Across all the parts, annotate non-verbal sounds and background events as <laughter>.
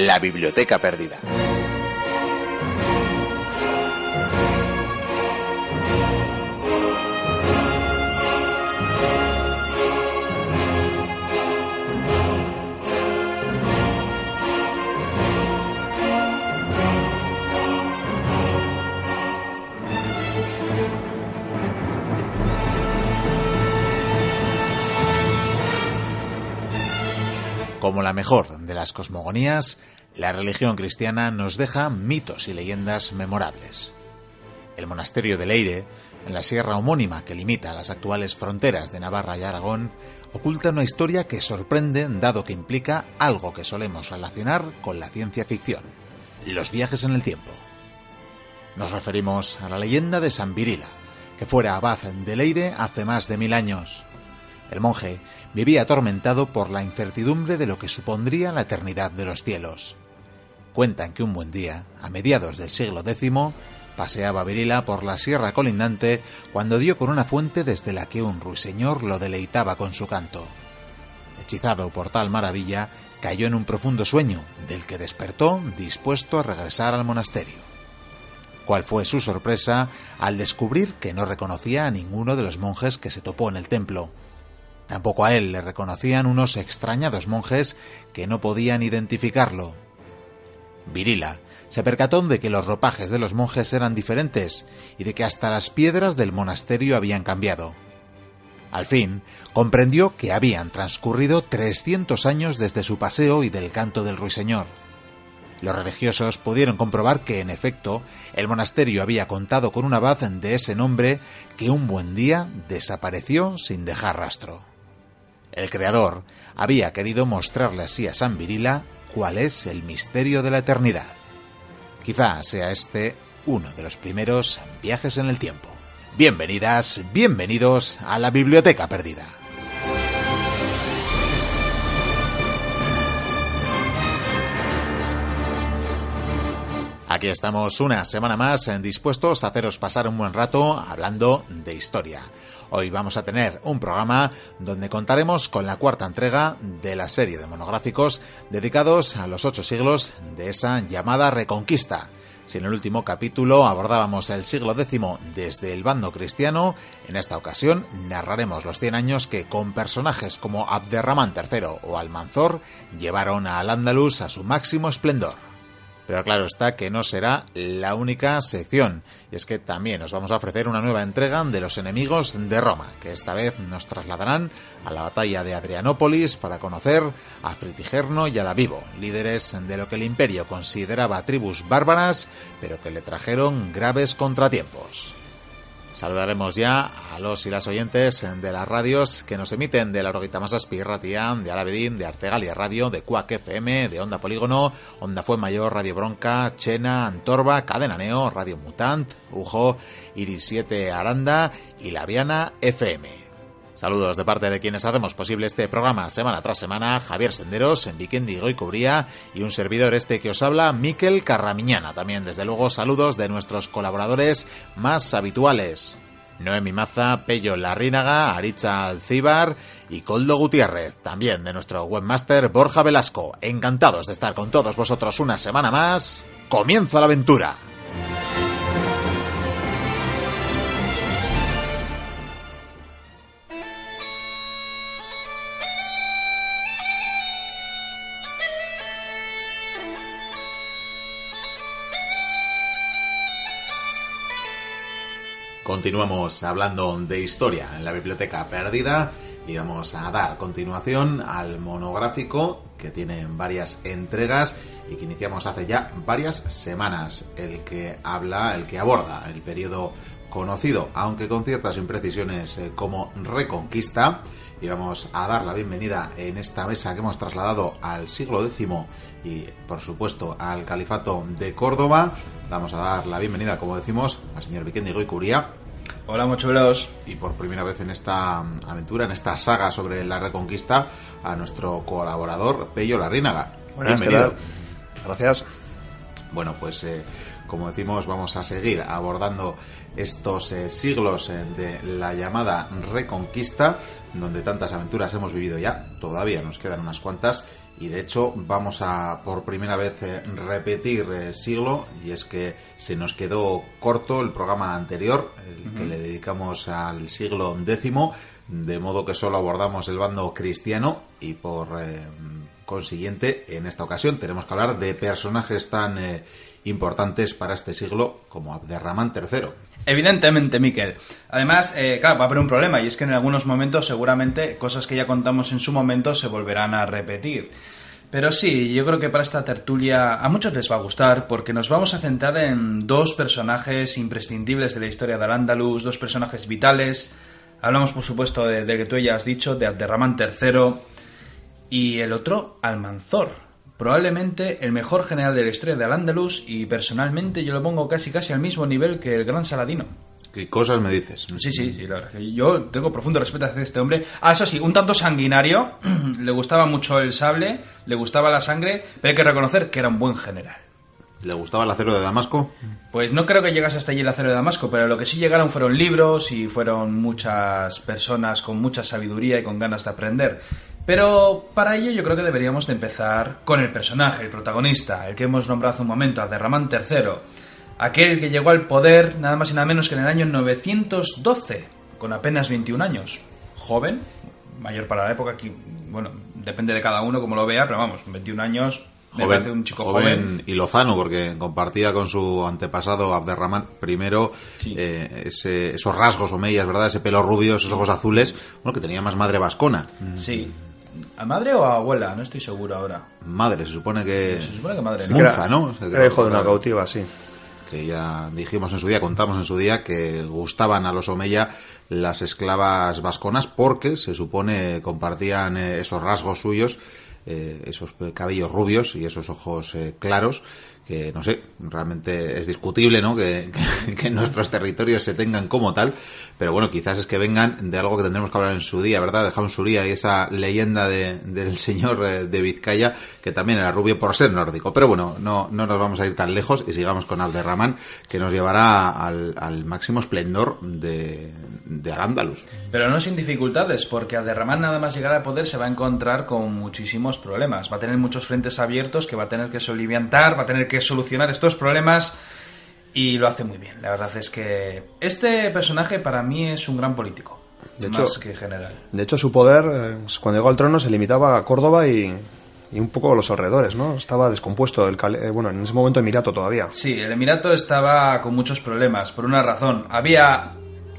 La Biblioteca Perdida. Como la mejor de las cosmogonías, la religión cristiana nos deja mitos y leyendas memorables. El monasterio de Leire, en la sierra homónima que limita las actuales fronteras de Navarra y Aragón, oculta una historia que sorprende dado que implica algo que solemos relacionar con la ciencia ficción, los viajes en el tiempo. Nos referimos a la leyenda de San Virila, que fuera abad de Leire hace más de mil años. El monje vivía atormentado por la incertidumbre de lo que supondría la eternidad de los cielos. Cuentan que un buen día, a mediados del siglo X, paseaba Virila por la sierra colindante cuando dio con una fuente desde la que un ruiseñor lo deleitaba con su canto. Hechizado por tal maravilla, cayó en un profundo sueño, del que despertó dispuesto a regresar al monasterio. ¿Cuál fue su sorpresa al descubrir que no reconocía a ninguno de los monjes que se topó en el templo? Tampoco a él le reconocían unos extrañados monjes que no podían identificarlo. Virila se percató de que los ropajes de los monjes eran diferentes y de que hasta las piedras del monasterio habían cambiado. Al fin, comprendió que habían transcurrido 300 años desde su paseo y del canto del ruiseñor. Los religiosos pudieron comprobar que, en efecto, el monasterio había contado con un abad de ese nombre que un buen día desapareció sin dejar rastro. El creador había querido mostrarle así a San Virila cuál es el misterio de la eternidad. Quizá sea este uno de los primeros viajes en el tiempo. Bienvenidas, bienvenidos a la Biblioteca Perdida. Aquí estamos una semana más dispuestos a haceros pasar un buen rato hablando de historia. Hoy vamos a tener un programa donde contaremos con la cuarta entrega de la serie de monográficos dedicados a los ocho siglos de esa llamada Reconquista. Si en el último capítulo abordábamos el siglo X desde el bando cristiano, en esta ocasión narraremos los 100 años que con personajes como Abderramán III o Almanzor llevaron al Andalus a su máximo esplendor. Pero claro está que no será la única sección. Y es que también os vamos a ofrecer una nueva entrega de los enemigos de Roma, que esta vez nos trasladarán a la batalla de Adrianópolis para conocer a Fritigerno y a Davivo, líderes de lo que el imperio consideraba tribus bárbaras, pero que le trajeron graves contratiempos. Saludaremos ya a los y las oyentes de las radios que nos emiten de la Roguita Masaspi, Ratián, de Alavedín, de Artegalia Radio, de Cuac FM, de Onda Polígono, Onda Fue Mayor, Radio Bronca, Chena, Antorba, Cadena Neo, Radio Mutant, Ujo, Iris 7 Aranda y La Viana FM. Saludos de parte de quienes hacemos posible este programa semana tras semana, Javier Senderos, en Vikendi y Cubría y un servidor este que os habla, Miquel Carramiñana. También, desde luego, saludos de nuestros colaboradores más habituales. Noemi Maza, Pello Larrínaga, Aricha Alcíbar y Coldo Gutiérrez. También de nuestro webmaster Borja Velasco. Encantados de estar con todos vosotros una semana más. ¡Comienza la aventura! Continuamos hablando de historia en la biblioteca perdida y vamos a dar continuación al monográfico que tiene varias entregas y que iniciamos hace ya varias semanas, el que habla, el que aborda el periodo conocido, aunque con ciertas imprecisiones eh, como Reconquista. Y vamos a dar la bienvenida en esta mesa que hemos trasladado al siglo X y, por supuesto, al Califato de Córdoba. Vamos a dar la bienvenida, como decimos, al señor Vikendi Goicuría. Hola, mochuelos. Y por primera vez en esta aventura, en esta saga sobre la Reconquista, a nuestro colaborador Pello Larrínaga. Buenas, Bienvenido. Gracias. Bueno, pues eh, como decimos, vamos a seguir abordando estos eh, siglos eh, de la llamada Reconquista, donde tantas aventuras hemos vivido ya, todavía nos quedan unas cuantas, y de hecho vamos a por primera vez eh, repetir siglo, y es que se nos quedó corto el programa anterior, el que le dedicamos al siglo X, de modo que solo abordamos el bando cristiano y por consiguiente en esta ocasión tenemos que hablar de personajes tan importantes para este siglo como Abderramán III. Evidentemente, Miquel. Además, eh, claro, va a haber un problema y es que en algunos momentos seguramente cosas que ya contamos en su momento se volverán a repetir. Pero sí, yo creo que para esta tertulia a muchos les va a gustar porque nos vamos a centrar en dos personajes imprescindibles de la historia del Andalus, dos personajes vitales. Hablamos, por supuesto, de que tú ya has dicho, de Abderramán III y el otro, Almanzor, probablemente el mejor general de la historia de Al-Ándalus y personalmente yo lo pongo casi casi al mismo nivel que el gran Saladino. ¿Qué cosas me dices? Sí, sí, sí, la verdad. Yo tengo profundo respeto hacia este hombre. Ah, eso sí, un tanto sanguinario. <clears throat> le gustaba mucho el sable, le gustaba la sangre, pero hay que reconocer que era un buen general. ¿Le gustaba el acero de Damasco? Pues no creo que llegase hasta allí el acero de Damasco, pero lo que sí llegaron fueron libros y fueron muchas personas con mucha sabiduría y con ganas de aprender. Pero para ello yo creo que deberíamos de empezar con el personaje, el protagonista, el que hemos nombrado hace un momento, Aderramán III, aquel que llegó al poder nada más y nada menos que en el año 912, con apenas 21 años. Joven, mayor para la época, aquí, bueno, depende de cada uno como lo vea, pero vamos, 21 años me parece un chico joven, y lozano porque compartía con su antepasado Abderramán primero eh, esos rasgos omeyas, ¿verdad? Ese pelo rubio, esos ojos azules, bueno, que tenía más madre vascona. Sí, ¿A madre o a abuela? No estoy seguro ahora. Madre, se supone que. Se supone que madre. Munza, ¿no? era hijo de una cautiva, sí. Que ya dijimos en su día, contamos en su día, que gustaban a los Omeya las esclavas vasconas porque se supone compartían eh, esos rasgos suyos, eh, esos cabellos rubios y esos ojos eh, claros que no sé, realmente es discutible, ¿no? Que, <laughs> que, nuestros territorios se tengan como tal, pero bueno, quizás es que vengan de algo que tendremos que hablar en su día, ¿verdad? De Jaun Suría y esa leyenda del señor eh, de Vizcaya, que también era rubio por ser nórdico. Pero bueno, no, no nos vamos a ir tan lejos y sigamos con Alderramán, que nos llevará al, máximo esplendor de, de Al-Ándalus. Pero no sin dificultades, porque Alderramán nada más llegar al poder se va a encontrar con muchísimos problemas. Va a tener muchos frentes abiertos que va a tener que soliviantar, va a tener que solucionar estos problemas y lo hace muy bien. La verdad es que este personaje para mí es un gran político. De hecho, que general. De hecho, su poder, eh, cuando llegó al trono, se limitaba a Córdoba y, un poco a los alrededores, ¿no? Estaba descompuesto, el, eh, bueno, en ese momento Emirato todavía. Sí, el Emirato estaba con muchos problemas, por una razón. Había...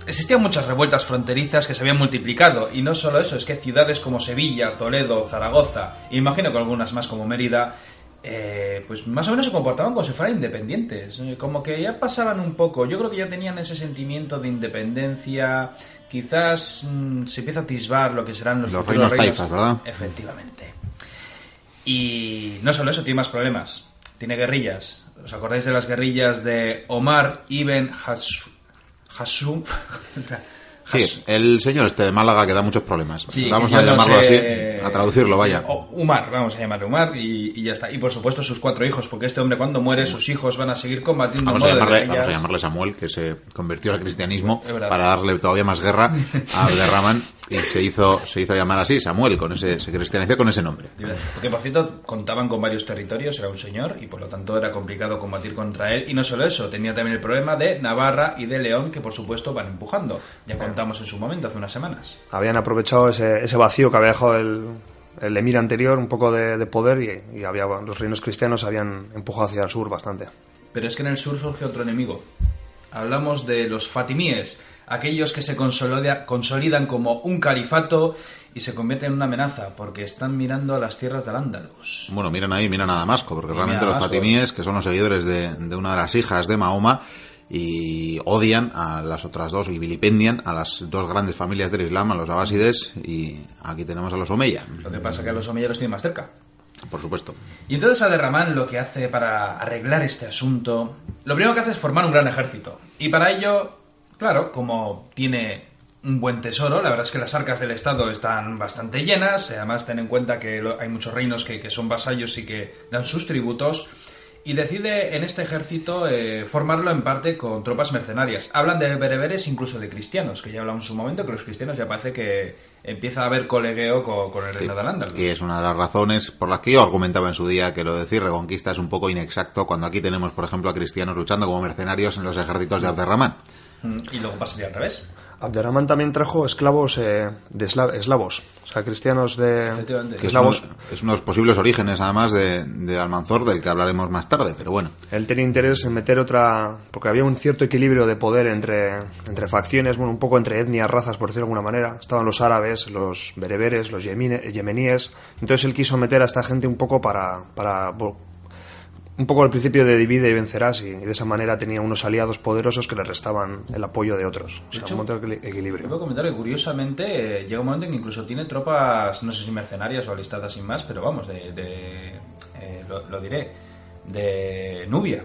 Existían muchas revueltas fronterizas que se habían multiplicado, y no solo eso, es que ciudades como Sevilla, Toledo, Zaragoza, e imagino que algunas más como Mérida, eh, pues más o menos se comportaban como si fueran independientes. Eh, como que ya pasaban un poco. Yo creo que ya tenían ese sentimiento de independencia. Quizás mm, se empieza a atisbar lo que serán los, los reinos, taifas, ¿verdad? Efectivamente. Y no solo eso, tiene más problemas. Tiene guerrillas. ¿Os acordáis de las guerrillas de Omar ibn Hassum? <laughs> Sí, el señor este de Málaga que da muchos problemas. vamos a llamarlo así, a traducirlo, vaya. Umar, vamos a llamarle Umar y, ya está. Y por supuesto sus cuatro hijos, porque este hombre cuando muere sus hijos van a seguir combatiendo. Vamos, a llamarle, vamos a llamarle Samuel, que se convirtió al cristianismo para darle todavía más guerra a Abderrahman y se hizo, se hizo llamar así, Samuel, con ese, se cristianizó con ese nombre. Porque por cierto, contaban con varios territorios, era un señor, y por lo tanto era complicado combatir contra él. Y no solo eso, tenía también el problema de Navarra y de León, que por supuesto van empujando. Ya contamos en su momento, hace unas semanas. Habían aprovechado ese, ese vacío que había dejado el, el emir anterior, un poco de, poder, y, y había, los reinos cristianos habían empujado hacia el sur bastante. Pero es que en el sur surge otro enemigo. Hablamos de los fatimíes, aquellos que se consolidan como un califato y se convierten en una amenaza porque están mirando a las tierras del Ándalus. Bueno, miran ahí, miran a Damasco, porque realmente los fatimíes, que son los seguidores de, una de las hijas de Mahoma, y odian a las otras dos y vilipendian a las dos grandes familias del Islam, a los abásides y aquí tenemos a los Omeya. Lo que pasa es que a los Omeya los tienen más cerca. Por supuesto. Y entonces Aderramán lo que hace para arreglar este asunto, lo primero que hace es formar un gran ejército. Y para ello Claro, como tiene un buen tesoro, la verdad es que las arcas del Estado están bastante llenas, además ten en cuenta que hay muchos reinos que, son vasallos y que dan sus tributos, y decide en este ejército eh, formarlo en parte con tropas mercenarias. Hablan de bereberes, incluso de cristianos, que ya hablamos en su momento, que los cristianos ya parece que empieza a haber colegueo con, el reino de Que es una de las razones por las que yo argumentaba en su día que lo de decir reconquista es un poco inexacto cuando aquí tenemos, por ejemplo, a cristianos luchando como mercenarios en los ejércitos de Abderramán. Mm, y luego pasaría al revés. Abderramán también trajo esclavos eh, de eslavos, o sea, cristianos de que eslavos. Es uno, de los posibles orígenes, además, de, de, Almanzor, del que hablaremos más tarde, pero bueno. Él tenía interés en meter otra... porque había un cierto equilibrio de poder entre, entre facciones, bueno, un poco entre etnias, razas, por decirlo de alguna manera. Estaban los árabes, los bereberes, los yemeníes. Entonces él quiso meter a esta gente un poco para, para un poco al principio de divide y vencerás y, de esa manera tenía unos aliados poderosos que le restaban el apoyo de otros. O sea, un de equilibrio. Puedo comentar que curiosamente eh, llega un momento en que incluso tiene tropas, no sé si mercenarias o alistadas sin más, pero vamos, de, eh, lo, diré, de Nubia.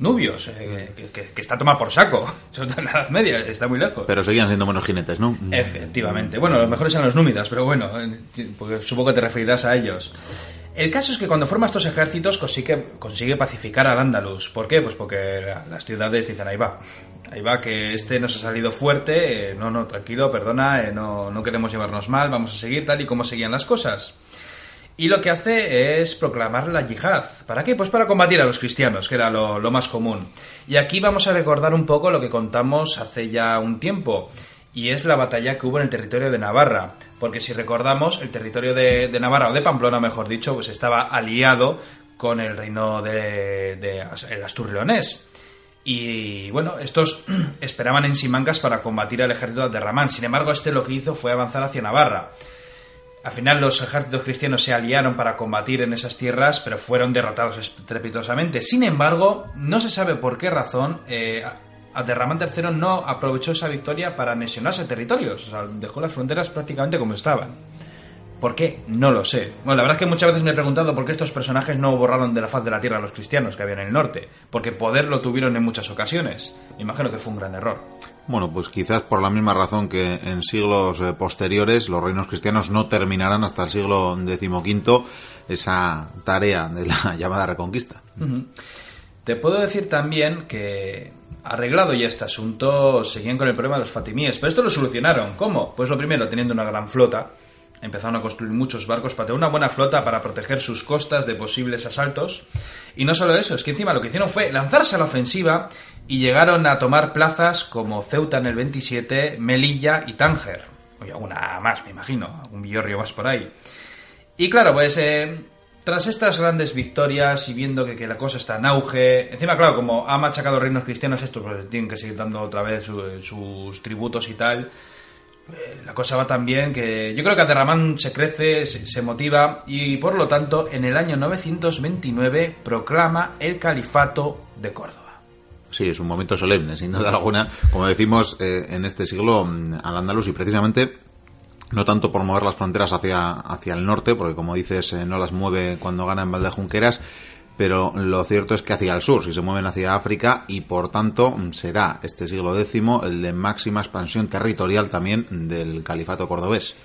Nubios, eh, que, está tomado por saco, <laughs> todo en la Edad Media, está muy lejos. Pero seguían siendo buenos jinetes, ¿no? Efectivamente. Bueno, los mejores eran los númidas, pero bueno, porque supongo que te referirás a ellos. El caso es que cuando forma estos ejércitos consigue, pacificar al Andalus. ¿Por qué? Pues porque las ciudades dicen, ahí va, ahí va, que este nos ha salido fuerte, eh, no, no, tranquilo, perdona, eh, no, no queremos llevarnos mal, vamos a seguir tal y como seguían las cosas. Y lo que hace es proclamar la yihad. ¿Para qué? Pues para combatir a los cristianos, que era lo, más común. Y aquí vamos a recordar un poco lo que contamos hace ya un tiempo y es la batalla que hubo en el territorio de Navarra. Porque si recordamos, el territorio de, Navarra, o de Pamplona mejor dicho, pues estaba aliado con el reino de, de el. Y bueno, estos <clears throat> esperaban en Simancas para combatir al ejército de Ramán. Sin embargo, este lo que hizo fue avanzar hacia Navarra. Al final los ejércitos cristianos se aliaron para combatir en esas tierras, pero fueron derrotados estrepitosamente. Sin embargo, no se sabe por qué razón eh, Abderramán III no aprovechó esa victoria para anexionarse territorios, o sea, dejó las fronteras prácticamente como estaban. ¿Por qué? No lo sé. Bueno, la verdad es que muchas veces me he preguntado por qué estos personajes no borraron de la faz de la tierra a los cristianos que había en el norte. Porque poder lo tuvieron en muchas ocasiones. Me imagino que fue un gran error. Bueno, pues quizás por la misma razón que en siglos eh, posteriores los reinos cristianos no terminarán hasta el siglo XV esa tarea de la <laughs> llamada reconquista. Te puedo decir también que arreglado ya este asunto, seguían con el problema de los fatimíes. Pero esto lo solucionaron. ¿Cómo? Pues lo primero, teniendo una gran flota. Empezaron a construir muchos barcos para tener una buena flota para proteger sus costas de posibles asaltos. Y no solo eso, es que encima lo que hicieron fue lanzarse a la ofensiva y llegaron a tomar plazas como Ceuta en el 27, Melilla y Tánger. O alguna más, me imagino, algún villorrio más por ahí. Y claro, pues eh, tras estas grandes victorias y viendo que, la cosa está en auge, encima, claro, como ha machacado reinos cristianos, estos pues, tienen que seguir dando otra vez sus tributos y tal. Eh, la cosa va tan bien que yo creo que Aterramán se crece, se, motiva y por lo tanto en el año 929 proclama el califato de Córdoba. Sí, es un momento solemne, sin duda alguna. Como decimos, eh, en este siglo mm, al Andalus y precisamente no tanto por mover las fronteras hacia, hacia el norte, porque como dices, eh, no las mueve cuando gana en Valdejunqueras, pero lo cierto es que hacia el sur, si se mueven hacia África, y por tanto será este siglo X el de máxima expansión territorial también del califato cordobés.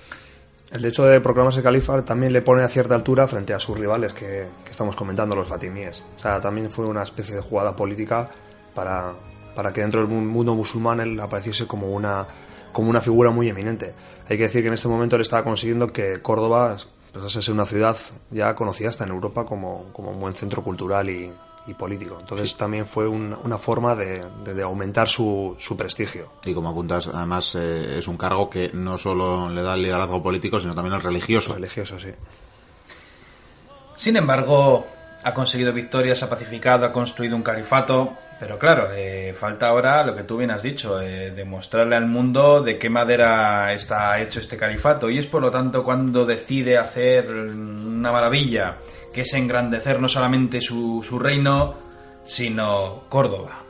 El hecho de proclamarse califa también le pone a cierta altura frente a sus rivales que, que estamos comentando, los fatimíes. O sea, también fue una especie de jugada política para, para que dentro del mundo musulmán él apareciese como una como una figura muy eminente. Hay que decir que en este momento él estaba consiguiendo que Córdoba pasase a ser una ciudad ya conocida hasta en Europa como, como un buen centro cultural y, político. Entonces también fue una forma de, aumentar su, su, prestigio. Y como apuntas, además eh, es un cargo que no solo le da el liderazgo político, sino también el religioso. Religioso, sí. Sin embargo, ha conseguido victorias, ha pacificado, ha construido un califato, pero claro, eh, falta ahora lo que tú bien has dicho, eh, demostrarle al mundo de qué madera está hecho este califato. Y es por lo tanto cuando decide hacer una maravilla, que es engrandecer no solamente su, su reino, sino Córdoba,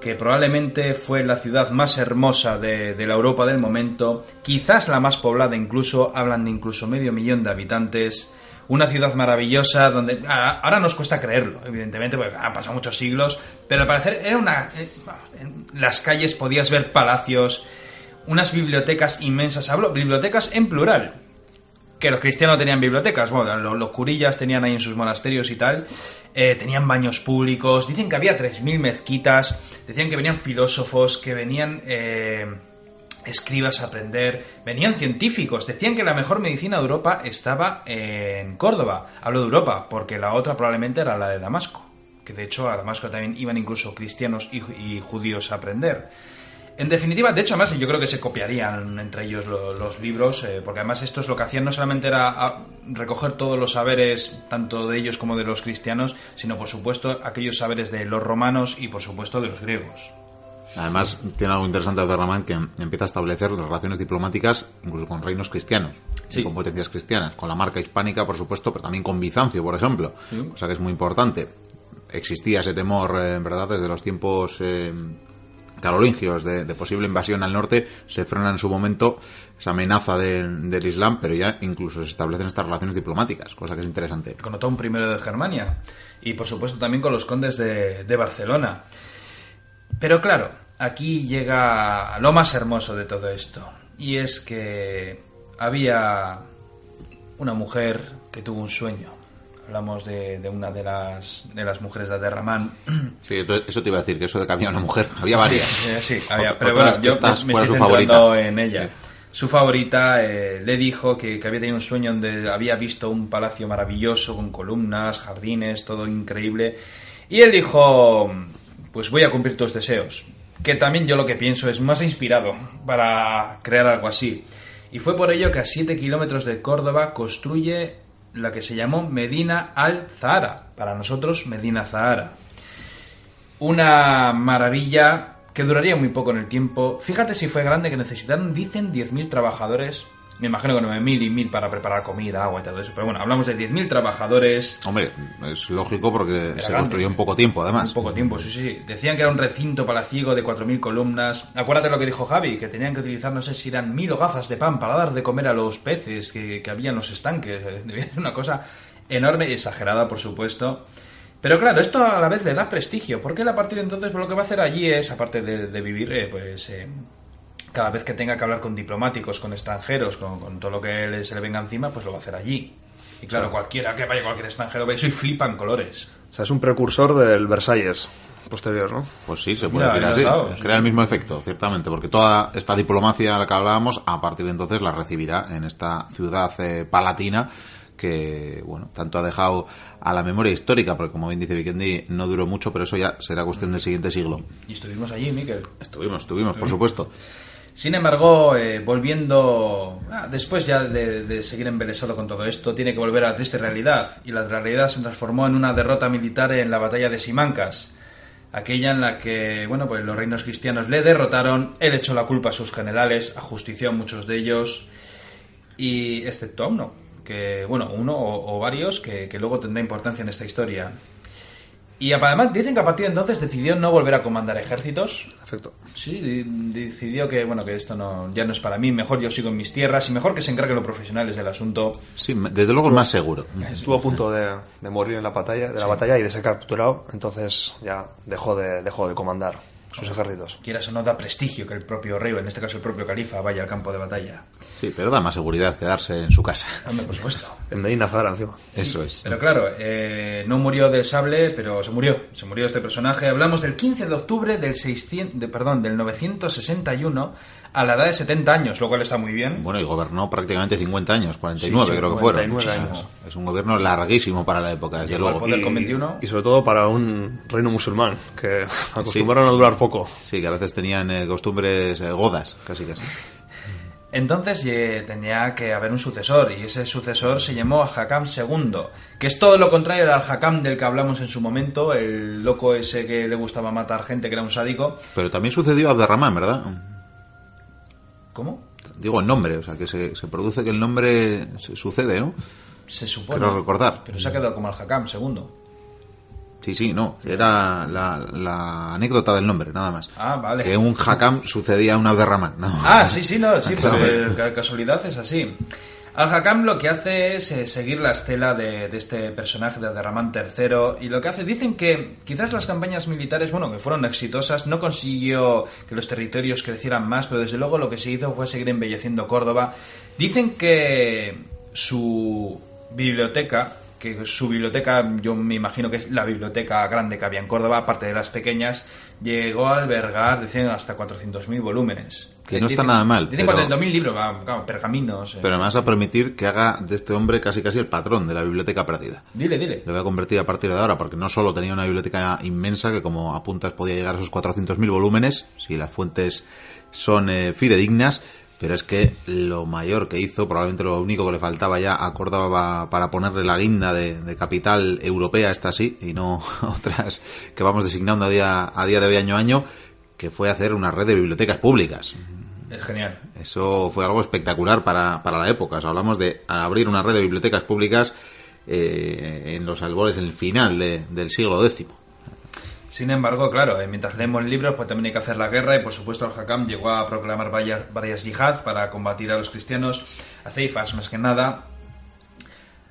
que probablemente fue la ciudad más hermosa de, de la Europa del momento, quizás la más poblada incluso, hablan de incluso medio millón de habitantes una ciudad maravillosa donde ahora nos cuesta creerlo, evidentemente, porque han pasado muchos siglos, pero al parecer era una eh, en las calles podías ver palacios, unas bibliotecas inmensas, hablo bibliotecas en plural. que los cristianos tenían bibliotecas, bueno, los, curillas tenían ahí en sus monasterios y tal, eh, tenían baños públicos, dicen que había 3.000 mezquitas, decían que venían filósofos, que venían eh, escribas a aprender, venían científicos, decían que la mejor medicina de Europa estaba en Córdoba. Hablo de Europa, porque la otra probablemente era la de Damasco, que de hecho a Damasco también iban incluso cristianos y, judíos a aprender. En definitiva, de hecho, además yo creo que se copiarían entre ellos lo- los, libros, eh, porque además esto es lo que hacían, no solamente era a, recoger todos los saberes, tanto de ellos como de los cristianos, sino por supuesto aquellos saberes de los romanos y por supuesto de los griegos. Además, tiene algo interesante Abderramán que empieza a establecer relaciones diplomáticas incluso con reinos cristianos, Sí. y con potencias cristianas, con la marca hispánica, por supuesto, pero también con Bizancio, por ejemplo, cosa que es muy importante. Existía ese temor, eh, en verdad, desde los tiempos eh, carolingios de, de posible invasión al norte, se frena en su momento esa amenaza del- del Islam, pero ya incluso se establecen estas relaciones diplomáticas, cosa que es interesante. con Otón I de Germania y por supuesto también con los condes de, de Barcelona. Pero claro, aquí llega lo más hermoso de todo esto y es que había una mujer que tuvo un sueño. Hablamos de, de una de las, de las mujeres de Aderramán. <clears throat> Sí, eso te iba a decir, que eso de que había una mujer, <laughs> había varias. Eh, sí, había, Otra- pero bueno, yo me ¿cuál estoy centrando en ella. Su favorita eh, le dijo que, que había tenido un sueño donde había visto un palacio maravilloso con columnas, jardines, todo increíble. Y él dijo, pues voy a cumplir tus deseos. Que también yo lo que pienso es más inspirado para crear algo así. Y fue por ello que a 7 kilómetros de Córdoba construye la que se llamó Medina al-Zahara. Para nosotros, Medina Zahara una maravilla que duraría muy poco en el tiempo. Fíjate si fue grande que necesitaron, dicen, 10.000 trabajadores. Me imagino que 9.000 y 1.000 para preparar comida, agua y todo eso. Pero bueno, hablamos de 10.000 trabajadores. Hombre, es lógico porque se grande. construyó en poco tiempo, además. En poco tiempo, sí, sí. Decían que era un recinto palaciego de 4.000 columnas. Acuérdate lo que dijo Javi, que tenían que utilizar, no sé si eran mil hogazas de pan para dar de comer a los peces que, que había en los estanques. <laughs> Debía ser una cosa enorme y exagerada, por supuesto. Pero claro, esto a la vez le da prestigio, porque él a partir de entonces pues, lo que va a hacer allí es, aparte de, de vivir, eh, pues eh, cada vez que tenga que hablar con diplomáticos, con extranjeros, con, con todo lo que le- se le venga encima, pues lo va a hacer allí. Y claro, cualquiera que vaya, cualquier extranjero ve eso y flipan colores. O sea, es un precursor del Versalles posterior, ¿no? Pues sí, se puede Ya, decir así. sí. Crea el mismo efecto, ciertamente, porque toda esta diplomacia a la que hablábamos, a partir de entonces la recibirá en esta ciudad eh, palatina que, bueno, tanto ha dejado a la memoria histórica, porque como bien dice Vikendi, no duró mucho, pero eso ya será cuestión del siguiente siglo. Y estuvimos allí, Miquel. Estuvimos, estuvimos, por supuesto. Sin embargo, eh, volviendo, ah, después ya de, seguir embelesado con todo esto, tiene que volver a la triste realidad. Y la realidad se transformó en una derrota militar en la batalla de Simancas. Aquella en la que, bueno, pues los reinos cristianos le derrotaron, él echó la culpa a sus generales, ajustició a muchos de ellos, y excepto a uno, que, bueno, uno o, o varios que, que luego tendrá importancia en esta historia. Y además dicen que a partir de entonces decidió no volver a comandar ejércitos, Perfecto. Sí, di- decidió que bueno que esto no ya no es para mí, mejor yo sigo en mis tierras y mejor que se encarguen los profesionales del asunto. Sí, desde luego es más seguro. Estuvo a punto de, de morir en la batalla, de la batalla y de ser capturado, entonces ya dejó de, dejó de comandar sus ejércitos. Quieras o no da prestigio que el propio rey, o en este caso el propio califa, vaya al campo de batalla. Sí, pero da más seguridad quedarse en su casa. Hombre, por supuesto. <laughs> En Medina Zara encima. Eso es. Pero claro, eh, no murió del sable, pero se murió. Se murió este personaje. Hablamos del 15 de octubre del 600, de, perdón, del 961 a la edad de 70 años, lo cual está muy bien. Bueno, y gobernó prácticamente 50 años, 49 Sí, sí, creo que fueron. 49 O sea, años. Es un gobierno larguísimo para la época, desde Llegó luego. poder con 21. y sobre todo para un reino musulmán, que acostumbraron a durar poco. Sí, que a veces tenían eh, costumbres eh, godas, casi casi. Entonces eh, tenía que haber un sucesor y ese sucesor se llamó Al-Hakam II, que es todo lo contrario al Al-Hakam del que hablamos en su momento, el loco ese que le gustaba matar gente, que era un sádico. Pero también sucedió a Abderramán, ¿verdad? ¿Cómo? Digo el nombre, o sea, que se, se produce que el nombre se sucede, ¿no? Se supone. Creo recordar. Pero se ha quedado como Al-Hakam II. Sí, sí, no. Era la, la anécdota del nombre, nada más. Ah, vale. Que un Hakam sucedía a un Abderramán. No. Ah, sí, sí, no, sí, <laughs> pero ca- casualidad es así. Al-Hakam lo que hace es eh, seguir la estela de, este personaje de Abderramán III y lo que hace, dicen que quizás las campañas militares, bueno, que fueron exitosas, no consiguió que los territorios crecieran más, pero desde luego lo que se hizo fue seguir embelleciendo Córdoba. Dicen que su biblioteca, que su biblioteca, yo me imagino que es la biblioteca grande que había en Córdoba, aparte de las pequeñas, llegó a albergar, dicen, hasta 400.000 volúmenes. Que no está nada mal, Dicen pero- 400.000 libros, claro, pergaminos. eh. Pero me vas a permitir que haga de este hombre casi casi el patrón de la biblioteca perdida. Dile, dile. Lo voy a convertir a partir de ahora, porque no solo tenía una biblioteca inmensa que, como apuntas, podía llegar a esos 400.000 volúmenes, si las fuentes son eh, fidedignas, pero es que lo mayor que hizo, probablemente lo único que le faltaba ya a Córdoba para ponerle la guinda de, de capital europea, esta sí, y no <laughs> otras que vamos designando a día, a día de hoy, año a año, que fue hacer una red de bibliotecas públicas. Es genial. Eso fue algo espectacular para, para la época. O sea, hablamos de abrir una red de bibliotecas públicas eh, en los albores, en el final de- del siglo X. Sin embargo, claro, eh, mientras leemos libros, pues también hay que hacer la guerra y por supuesto el Hakam llegó a proclamar varias, varias yihad para combatir a los cristianos, a ceifas más que nada,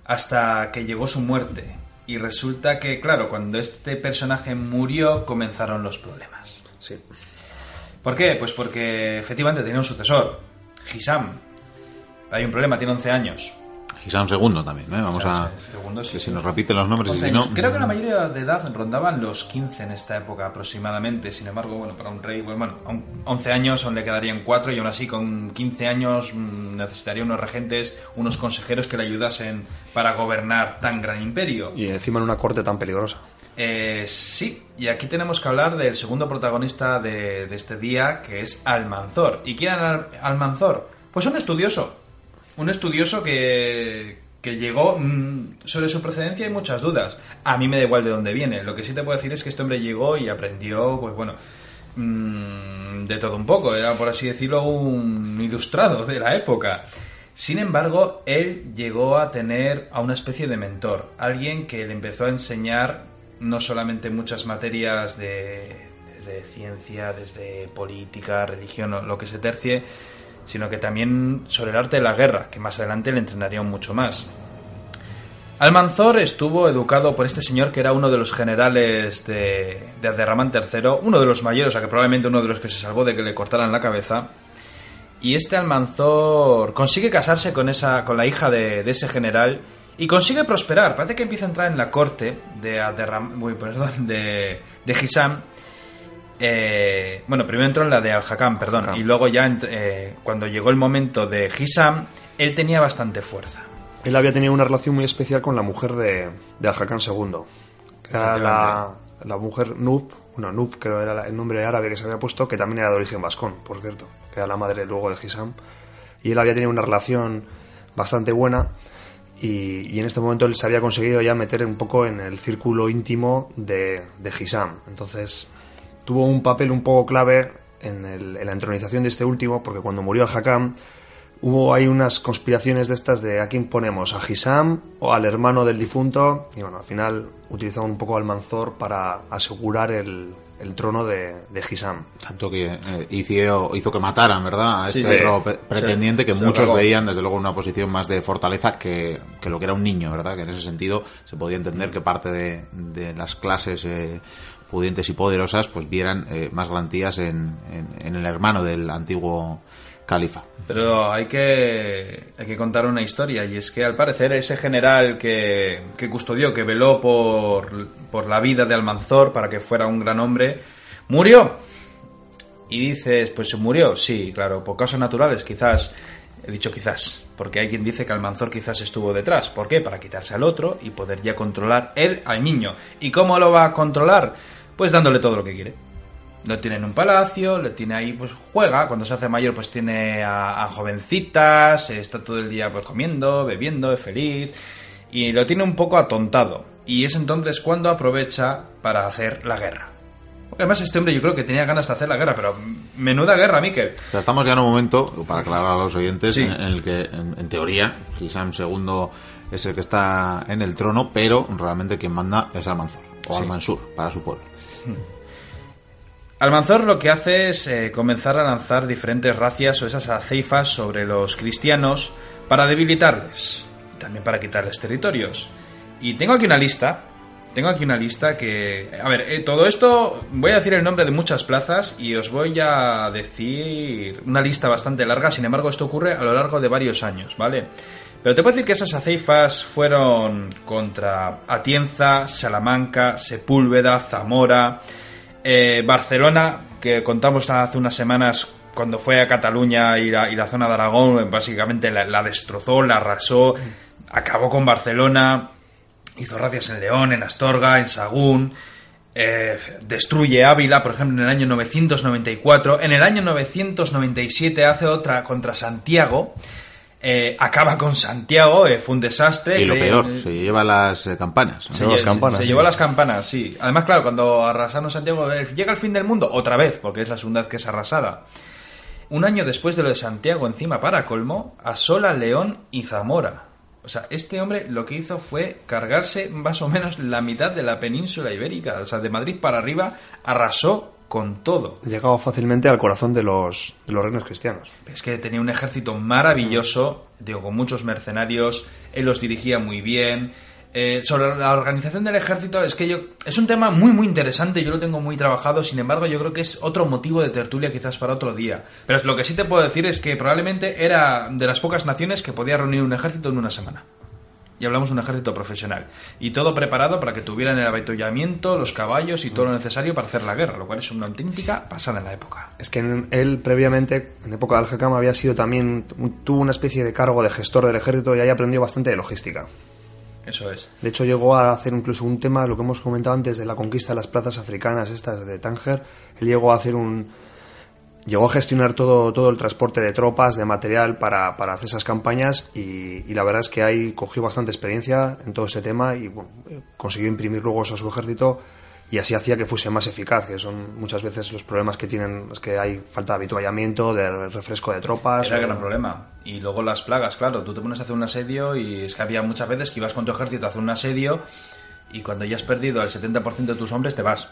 hasta que llegó su muerte. Y resulta que, claro, cuando este personaje murió comenzaron los problemas. Sí. ¿Por qué? Pues porque efectivamente tenía un sucesor, Hisam. Hay un problema, tiene 11 años. Hisam II también, ¿eh? Vamos Hisam a... II, sí, que sí. si nos repiten los nombres y 11 si no... Creo que la mayoría de edad rondaban los 15 en esta época aproximadamente. Sin embargo, bueno, para un rey, pues, bueno, a un- 11 años aún le quedarían 4 y aún así con 15 años mm, necesitaría unos regentes, unos consejeros que le ayudasen para gobernar tan gran imperio. Y encima en una corte tan peligrosa. Eh, sí, y aquí tenemos que hablar del segundo protagonista de, este día, que es Almanzor. ¿Y quién era Al- Almanzor? Pues un estudioso. Un estudioso que, que llegó... mm, sobre su procedencia hay muchas dudas. A mí me da igual de dónde viene. Lo que sí te puedo decir es que este hombre llegó y aprendió, pues bueno, mm, de todo un poco. Era, por así decirlo, un ilustrado de la época. Sin embargo, él llegó a tener a una especie de mentor, alguien que le empezó a enseñar no solamente muchas materias de, desde ciencia, desde política, religión o lo que se tercie, sino que también sobre el arte de la guerra, que más adelante le entrenaría mucho más. Almanzor estuvo educado por este señor que era uno de los generales de, de Abderramán III, uno de los mayores, o sea que probablemente uno de los que se salvó de que le cortaran la cabeza. Y este Almanzor consigue casarse con, esa, con la hija de ese general y consigue prosperar. Parece que empieza a entrar en la corte de Abderram- uy, perdón, de, de Hisam. Eh, bueno, primero entró en la de Al-Hakam, perdón, Hakam. y luego ya eh, cuando llegó el momento de Hisam, él tenía bastante fuerza. Él había tenido una relación muy especial con la mujer de, de Al-Hakam II. Que era la, la mujer Nub, bueno, Nub creo era el nombre árabe que se había puesto, que también era de origen vascón, por cierto, que era la madre luego de Hisam. Y él había tenido una relación bastante buena y, en este momento él se había conseguido ya meter un poco en el círculo íntimo de, de Hisam. Entonces tuvo un papel un poco clave en, el- la entronización de este último, porque cuando murió Al-Hakam hubo ahí unas conspiraciones de estas de a quién ponemos, a Hisam o al hermano del difunto, y bueno, al final utilizaron un poco al Manzor para asegurar el, el trono de, de Hisam. Tanto que eh, hizo, hizo que mataran, ¿verdad? A este Sí, sí. otro pe- pretendiente que muchos veían, desde luego, en una posición más de fortaleza que, que lo que era un niño, ¿verdad? Que en ese sentido se podía entender que parte de, de las clases eh, pudientes y poderosas pues vieran eh, más garantías en, en- en el hermano del antiguo califa. Pero hay que, hay que contar una historia, y es que al parecer ese general que, que custodió, que veló por, por la vida de Almanzor para que fuera un gran hombre, murió. Y dices, pues se murió, sí, claro, por causas naturales, quizás, he dicho quizás, porque hay quien dice que Almanzor quizás estuvo detrás. ¿Por qué? Para quitarse al otro y poder ya controlar él al niño. ¿Y cómo lo va a controlar? Pues dándole todo lo que quiere. Lo tiene en un palacio, lo tiene ahí, pues juega. Cuando se hace mayor, pues tiene a, a jovencitas, está todo el día pues comiendo, bebiendo, es feliz. Y lo tiene un poco atontado. Y es entonces cuando aprovecha para hacer la guerra. Porque además este hombre yo creo que tenía ganas de hacer la guerra, pero menuda guerra, Miquel. O sea, estamos ya en un momento, para aclarar a los oyentes, Sí. en, el que, en, en teoría, Hisam II es el que está en el trono, pero realmente quien manda es Almanzor, o Sí. Almansur, para su pueblo. Almanzor lo que hace es eh, comenzar a lanzar diferentes racias o esas aceifas sobre los cristianos para debilitarles, también para quitarles territorios. Y tengo aquí una lista tengo aquí una lista que... A ver, eh, todo esto, voy a decir el nombre de muchas plazas y os voy a decir una lista bastante larga, sin embargo esto ocurre a lo largo de varios años, ¿vale? Pero te puedo decir que esas aceifas fueron contra Atienza, Salamanca, Sepúlveda, Zamora, eh, Barcelona, que contamos hace unas semanas cuando fue a Cataluña y la, la zona de Aragón, básicamente la, la destrozó, la arrasó, acabó con Barcelona, hizo racias en León, en Astorga, en Sagún, eh, destruye Ávila, por ejemplo, en el año 994. En el año 997 hace otra contra Santiago. Eh, acaba con Santiago, eh, fue un desastre. Y lo peor, se lleva las eh, campanas. se, llevó las campanas, se sí. llevó las campanas, sí. Además, claro, cuando arrasaron Santiago, eh, llega el fin del mundo, otra vez, porque es la segunda vez que es arrasada. Un año después de lo de Santiago, encima para colmo, asola León y Zamora. O sea, este hombre lo que hizo fue cargarse más o menos la mitad de la península ibérica. O sea, de Madrid para arriba arrasó con todo. Llegaba fácilmente al corazón de los, de los reinos cristianos. Es que tenía un ejército maravilloso, digo, con muchos mercenarios, él los dirigía muy bien. Eh, sobre la organización del ejército, es que yo. Es un tema muy, muy interesante, yo lo tengo muy trabajado, sin embargo, yo creo que es otro motivo de tertulia quizás para otro día. Pero lo que sí te puedo decir es que probablemente era de las pocas naciones que podía reunir un ejército en una semana. Y hablamos de un ejército profesional. Y todo preparado para que tuvieran el avituallamiento, los caballos y todo lo necesario para hacer la guerra, lo cual es una auténtica pasada en la época. Es que él previamente, en época del Hakam, había sido también, tuvo una especie de cargo de gestor del ejército y ahí aprendió bastante de logística. Eso es. De hecho, llegó a hacer incluso un tema, lo que hemos comentado antes, de la conquista de las plazas africanas, estas de Tánger. Él llegó a hacer un. Llegó a gestionar todo, todo el transporte de tropas, de material para, para hacer esas campañas y, y la verdad es que ahí cogió bastante experiencia en todo ese tema y bueno, eh, consiguió imprimir luego eso a su ejército y así hacía que fuese más eficaz, que son muchas veces los problemas que tienen, es que hay falta de habituallamiento, de refresco de tropas. Era el o- gran problema. Y luego las plagas, claro. Tú te pones a hacer un asedio y es que había muchas veces que ibas con tu ejército a hacer un asedio y cuando ya has perdido el 70% de tus hombres te vas.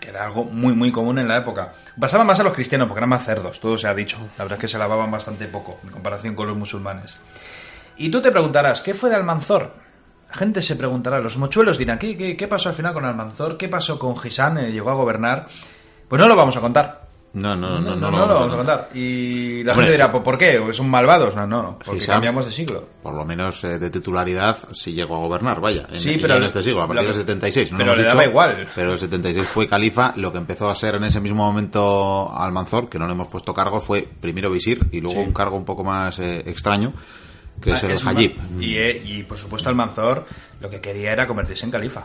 Que era algo muy, muy común en la época. Pasaba más a los cristianos porque eran más cerdos, todo se ha dicho. La verdad es que se lavaban bastante poco en comparación con los musulmanes. Y tú te preguntarás, ¿qué fue de Almanzor? La gente se preguntará, los mochuelos dirán, ¿qué, qué, qué pasó al final con Almanzor? ¿Qué pasó con Gisán? Eh, ¿Llegó a gobernar? Pues no lo vamos a contar. No, no, no, No, no, lo vamos a contar. Y la gente dirá, ¿por por qué? ¿Porque son malvados? No, no. Porque cambiamos de siglo. Por lo menos eh, de titularidad sí llegó a gobernar, vaya. En, Sí, pero en este siglo, a partir del 76. No lo pero le daba igual. Pero el 76 fue califa. Lo que empezó a ser en ese mismo momento Almanzor, que no le hemos puesto cargos, fue primero visir y luego un cargo un poco más eh, extraño, que es Ah, el es Hajib. ma- Y, eh, y por supuesto Almanzor lo que quería era convertirse en califa.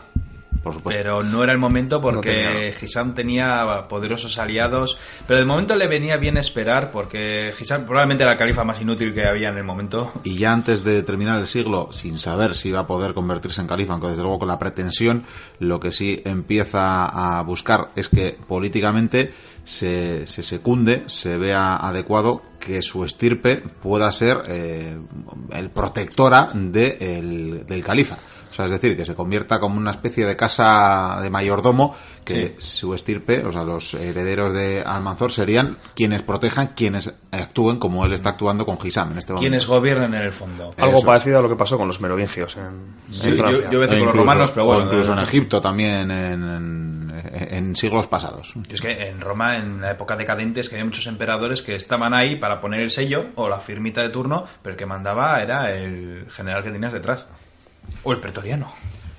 Por supuesto. Pero no era el momento No porque. Hisam tenía poderosos aliados. Pero de momento le venía bien esperar porque Hisam probablemente era el califa más inútil que había en el momento. Y ya antes de terminar el siglo, sin saber si iba a poder convertirse en califa, aunque desde luego con la pretensión, lo que sí empieza a buscar es que políticamente se, se secunde, se vea adecuado que su estirpe pueda ser eh, el protectora de el- del califa. O sea, es decir, que se convierta como una especie de casa de mayordomo, que su estirpe, o sea, los herederos de Almanzor serían quienes protejan, quienes actúen como él está actuando con Gisam en este momento. Quienes gobiernan en el fondo. Algo Eso parecido a lo que pasó con los merovingios en, Sí, yo- Francia. yo- voy a decir E con los romanos, pero bueno, o incluso en eh, Egipto también en, en- en siglos pasados. Y es que en Roma, en la época decadente, es que había muchos emperadores que estaban ahí para poner el sello o la firmita de turno, pero el que mandaba era el general que tenías detrás. O el pretoriano.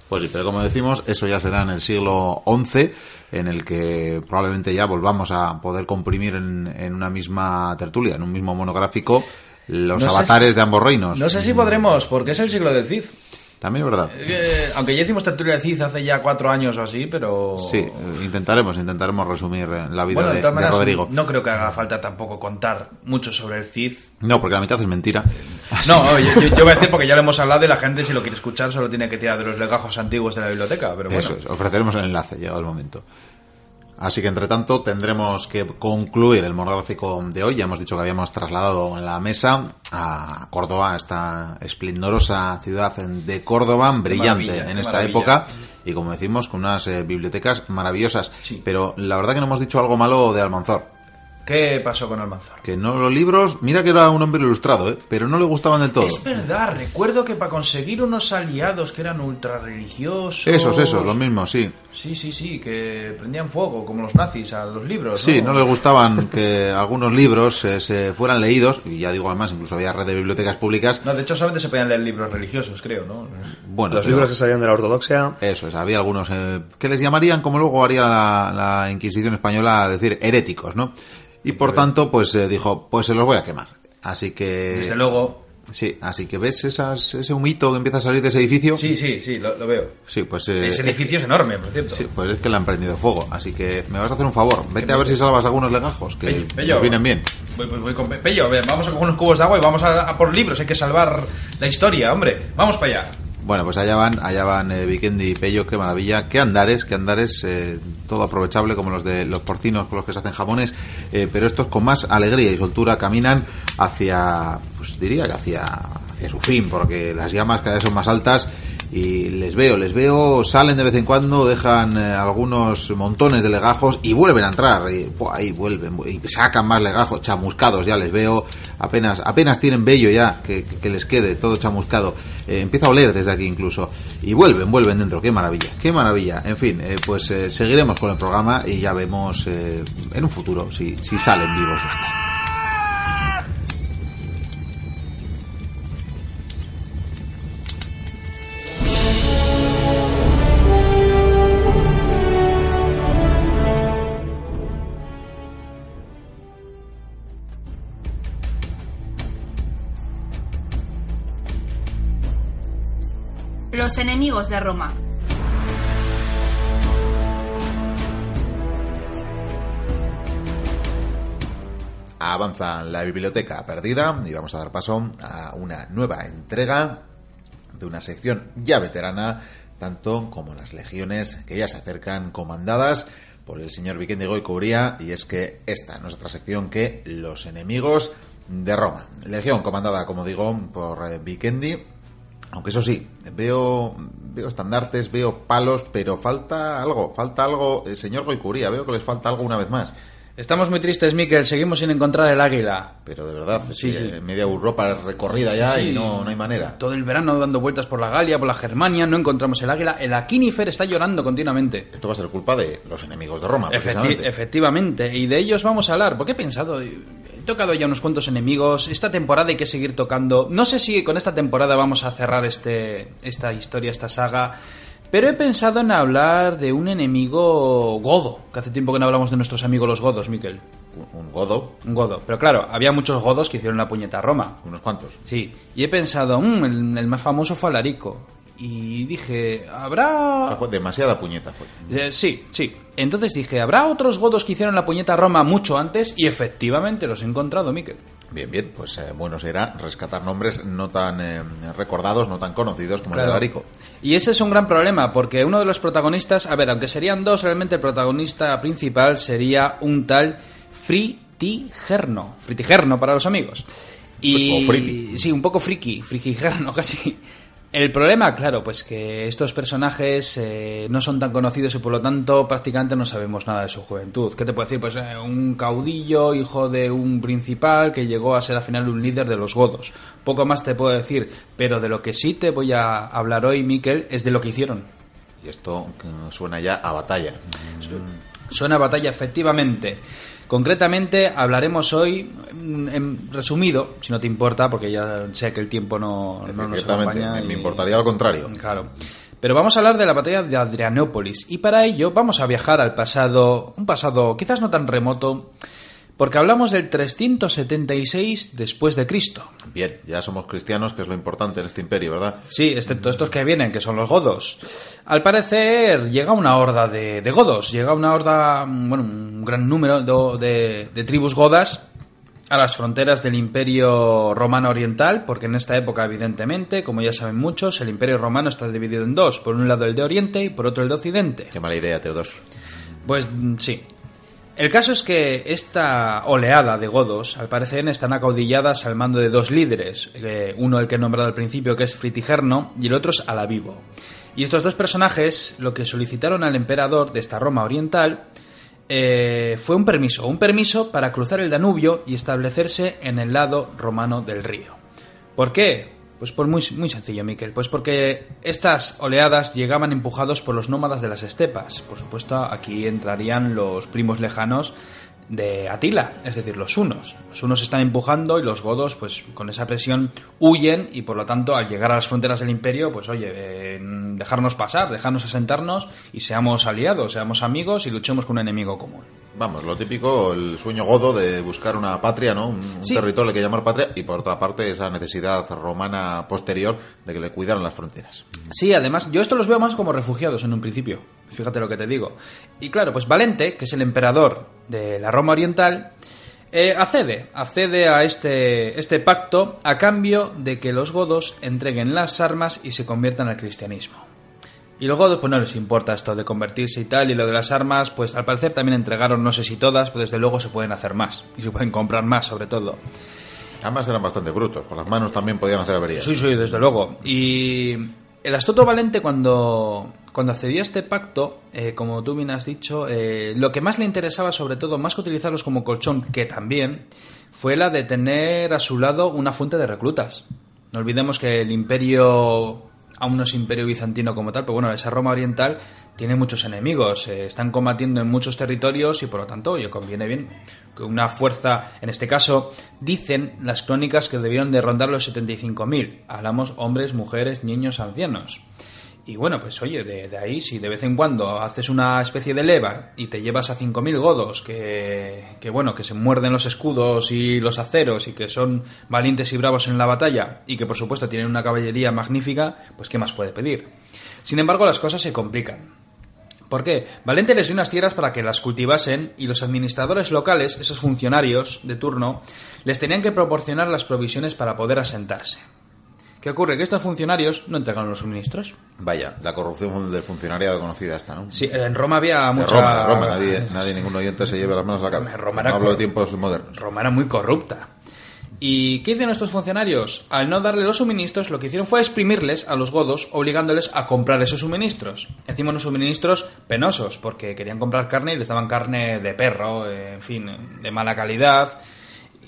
Pues sí, pero como decimos, eso ya será en el siglo XI, en el que probablemente ya volvamos a poder comprimir en, en una misma tertulia, en un mismo monográfico, los No avatares si- de ambos reinos. No sé si podremos, porque es el siglo del Cid. También es verdad. Eh, aunque ya hicimos tertulia del Cid hace ya cuatro años o así, pero... Sí, intentaremos, intentaremos resumir eh, la vida Bueno, de de, de Rodrigo. no creo que haga falta tampoco contar mucho sobre el Cid. No, porque la mitad es mentira. <laughs> No, yo, yo- yo voy a decir porque ya lo hemos hablado y la gente si lo quiere escuchar solo tiene que tirar de los legajos antiguos de la biblioteca, pero bueno. Eso es, ofreceremos el enlace, llegado el momento. Así que, entre tanto, tendremos que concluir el monográfico de hoy. Ya hemos dicho que habíamos trasladado la mesa a Córdoba, esta esplendorosa ciudad de Córdoba, brillante maravilla, en esta maravilla. época. Y como decimos, con unas eh, bibliotecas maravillosas. Sí. Pero la verdad que no hemos dicho algo malo de Almanzor. ¿Qué pasó con Almanzor? Que no los libros, mira que era un hombre ilustrado, ¿eh? pero no le gustaban del todo. Es verdad, recuerdo que para conseguir unos aliados que eran ultra religiosos. Esos, esos, los mismos, sí. Sí, sí, sí, que prendían fuego, como los nazis, a los libros. Sí, no les gustaban que algunos libros eh, se fueran leídos, y ya digo además, incluso había red de bibliotecas públicas. No, de hecho solamente se podían leer libros religiosos, creo, ¿no? Bueno, Los pero- libros que salían de la ortodoxia. Eso es, había algunos eh, que les llamarían, como luego haría la, la Inquisición española, decir heréticos, ¿no? Y por tanto, pues eh, dijo, pues se los voy a quemar. Así que... Desde luego. Sí, así que ves esas, ese humito que empieza a salir de ese edificio. Sí, sí, sí, lo, lo veo. Sí, pues... eh, Ese edificio es enorme, por cierto. Sí, pues es que le han prendido fuego. Así que me vas a hacer un favor. Vete a ver si salvas algunos legajos, que Pello, Pello. nos vienen bien. Voy, voy- voy con Pe- Pello, a ver, vamos a coger unos cubos de agua y vamos a, a por libros. Hay que salvar la historia, hombre. Vamos para allá. Bueno, pues allá van, allá van eh, Vikendi y Pello, qué maravilla. Qué andares, qué andares, eh, todo aprovechable como los de los porcinos con los que se hacen jamones, eh, pero estos con más alegría y soltura caminan hacia, pues diría que hacia, hacia su fin, porque las llamas cada vez son más altas y les veo, les veo, salen de vez en cuando, dejan eh, algunos montones de legajos y vuelven a entrar, y ahí vuelven, y sacan más legajos, chamuscados, ya les veo, apenas, apenas tienen vello ya, que, les quede todo chamuscado, Eh, empieza a oler desde aquí incluso, y vuelven, vuelven dentro, qué maravilla, qué maravilla, en fin, eh, pues seguiremos con el programa y ya vemos en un futuro si, si salen vivos de esta. Los enemigos de Roma. Avanza la biblioteca perdida y vamos a dar paso a una nueva entrega de una sección ya veterana, tanto como las legiones que ya se acercan comandadas por el señor Vikendi Goycouría, y es que esta no es otra sección que los enemigos de Roma. Legión comandada, como digo, por eh, Vikendi, aunque eso sí, veo, veo estandartes, veo palos, pero falta algo, falta algo, eh, señor Goycouría, veo que les falta algo una vez más. Estamos muy tristes, Miquel. Seguimos sin encontrar el águila. Pero de verdad, Sí, sí, sí. media Europa recorrida ya Sí. y no, no hay manera. Todo el verano dando vueltas por la Galia, por la Germania, no encontramos el águila. El Aquinifer está llorando continuamente. Esto va a ser culpa de los enemigos de Roma, Efecti- precisamente. efectivamente, y de ellos vamos a hablar, porque he pensado, tocado ya unos cuantos enemigos, esta temporada hay que seguir tocando, no sé si con esta temporada vamos a cerrar este, esta historia, esta saga, pero he pensado en hablar de un enemigo godo, que hace tiempo que no hablamos de nuestros amigos los godos, Miquel. Un, godo, Un godo, pero claro, había muchos godos que hicieron la puñeta a Roma, unos cuantos. sí, y he pensado, "Mm, el, el más famoso fue Alarico, y dije, ¿habrá...? O sea, fue demasiada puñeta fue. Eh, sí, sí. Entonces dije, ¿habrá otros godos que hicieron la puñeta a Roma mucho antes? Y efectivamente los he encontrado, Miquel. Bien, bien, pues eh, bueno será rescatar nombres no tan eh, recordados, no tan conocidos como el de Larico. Y ese es un gran problema, porque uno de los protagonistas, a ver, aunque serían dos, realmente el protagonista principal sería un tal Fritigerno. Fritigerno para los amigos. Y, O friki. Sí, un poco friki, frikigerno <laughs> casi. El problema, claro, pues que estos personajes eh, no son tan conocidos y por lo tanto prácticamente no sabemos nada de su juventud. ¿Qué te puedo decir? Pues eh, un caudillo, hijo de un principal que llegó a ser al final un líder de los godos. Poco más te puedo decir, pero de lo que sí te voy a hablar hoy, Miquel, es de lo que hicieron. Y esto eh, suena ya a batalla. Suena a batalla, efectivamente. Concretamente hablaremos hoy, mm, en resumido, si no te importa, porque ya sé que el tiempo no, no nos Ciertamente, acompaña. me, me y- importaría lo contrario. Claro. Pero vamos a hablar de la batalla de Adrianópolis y para ello vamos a viajar al pasado, un pasado quizás no tan remoto, porque hablamos del 376 después de Cristo. Bien, ya somos cristianos, que es lo importante en este imperio, ¿verdad? Sí, excepto estos que vienen, que son los godos. Al parecer llega una horda de, de godos, llega una horda, mm, bueno, un gran número de, de- de tribus godas a las fronteras del Imperio Romano Oriental, porque en esta época, evidentemente, como ya saben muchos, el Imperio Romano está dividido en dos, por un lado el de Oriente y por otro el de Occidente. Qué mala idea, Teodosio. Pues mm, sí. El caso es que esta oleada de godos, al parecer, están acaudilladas al mando de dos líderes. eh, uno el que he nombrado al principio, que es Fritigerno, y el otro es Alavivo. Y estos dos personajes lo que solicitaron al emperador de esta Roma oriental eh, fue un permiso, un permiso para cruzar el Danubio y establecerse en el lado romano del río. ¿Por qué? Pues por muy, muy sencillo, Miquel. Pues porque estas oleadas llegaban empujados por los nómadas de las estepas. Por supuesto, aquí entrarían los primos lejanos de Atila, es decir, los unos. Los unos están empujando y los godos, pues con esa presión, huyen y por lo tanto, al llegar a las fronteras del imperio, pues oye, eh, dejarnos pasar, dejarnos asentarnos y seamos aliados, seamos amigos y luchemos con un enemigo común. Vamos, lo típico, el sueño godo de buscar una patria, ¿no? Un, Sí. territorio que llamar patria y por otra parte esa necesidad romana posterior de que le cuidaran las fronteras. Sí, además, yo esto los veo más como refugiados en un principio. Fíjate lo que te digo. Y claro, pues Valente, que es el emperador de la Roma Oriental, eh, accede, accede a este, este pacto a cambio de que los godos entreguen las armas y se conviertan al cristianismo. Y godos, pues no les importa esto de convertirse y tal, y lo de las armas, pues al parecer también entregaron, no sé si todas, pero desde luego se pueden hacer más, y se pueden comprar más sobre todo. Además eran bastante brutos, con las manos también podían hacer averías. Sí, sí, desde luego. Y el Astuto Valente cuando, cuando accedió a este pacto, eh, como tú bien has dicho, eh, lo que más le interesaba sobre todo, más que utilizarlos como colchón, que también, fue la de tener a su lado una fuente de reclutas. No olvidemos que el imperio, aún no es imperio bizantino como tal, pero bueno, esa Roma oriental tiene muchos enemigos, eh, están combatiendo en muchos territorios y por lo tanto, oye, conviene bien que una fuerza, en este caso, dicen las crónicas que debieron de rondar los 75.000. Hablamos hombres, mujeres, niños, ancianos. Y bueno, pues oye, de, ahí, si de vez en cuando haces una especie de leva y te llevas a 5.000 godos que, que, bueno, que se muerden los escudos y los aceros y que son valientes y bravos en la batalla y que por supuesto tienen una caballería magnífica, pues ¿qué más puede pedir? Sin embargo, las cosas se complican. ¿Por qué? Valente les dio unas tierras para que las cultivasen y los administradores locales, esos funcionarios de turno, les tenían que proporcionar las provisiones para poder asentarse. ¿Qué ocurre? Que estos funcionarios no entregaron los suministros. Vaya, la corrupción del funcionariado conocida esta, ¿no? Sí, en Roma había De mucha... Roma, de Roma, nadie, nadie, ningún oyente se lleve las manos a la cabeza. Roma no hablo de tiempos modernos. Roma era muy corrupta. ¿Y qué hicieron estos funcionarios? Al no darle los suministros, lo que hicieron fue exprimirles a los godos, obligándoles a comprar esos suministros. Encima unos suministros penosos, porque querían comprar carne y les daban carne de perro, en fin, de mala calidad.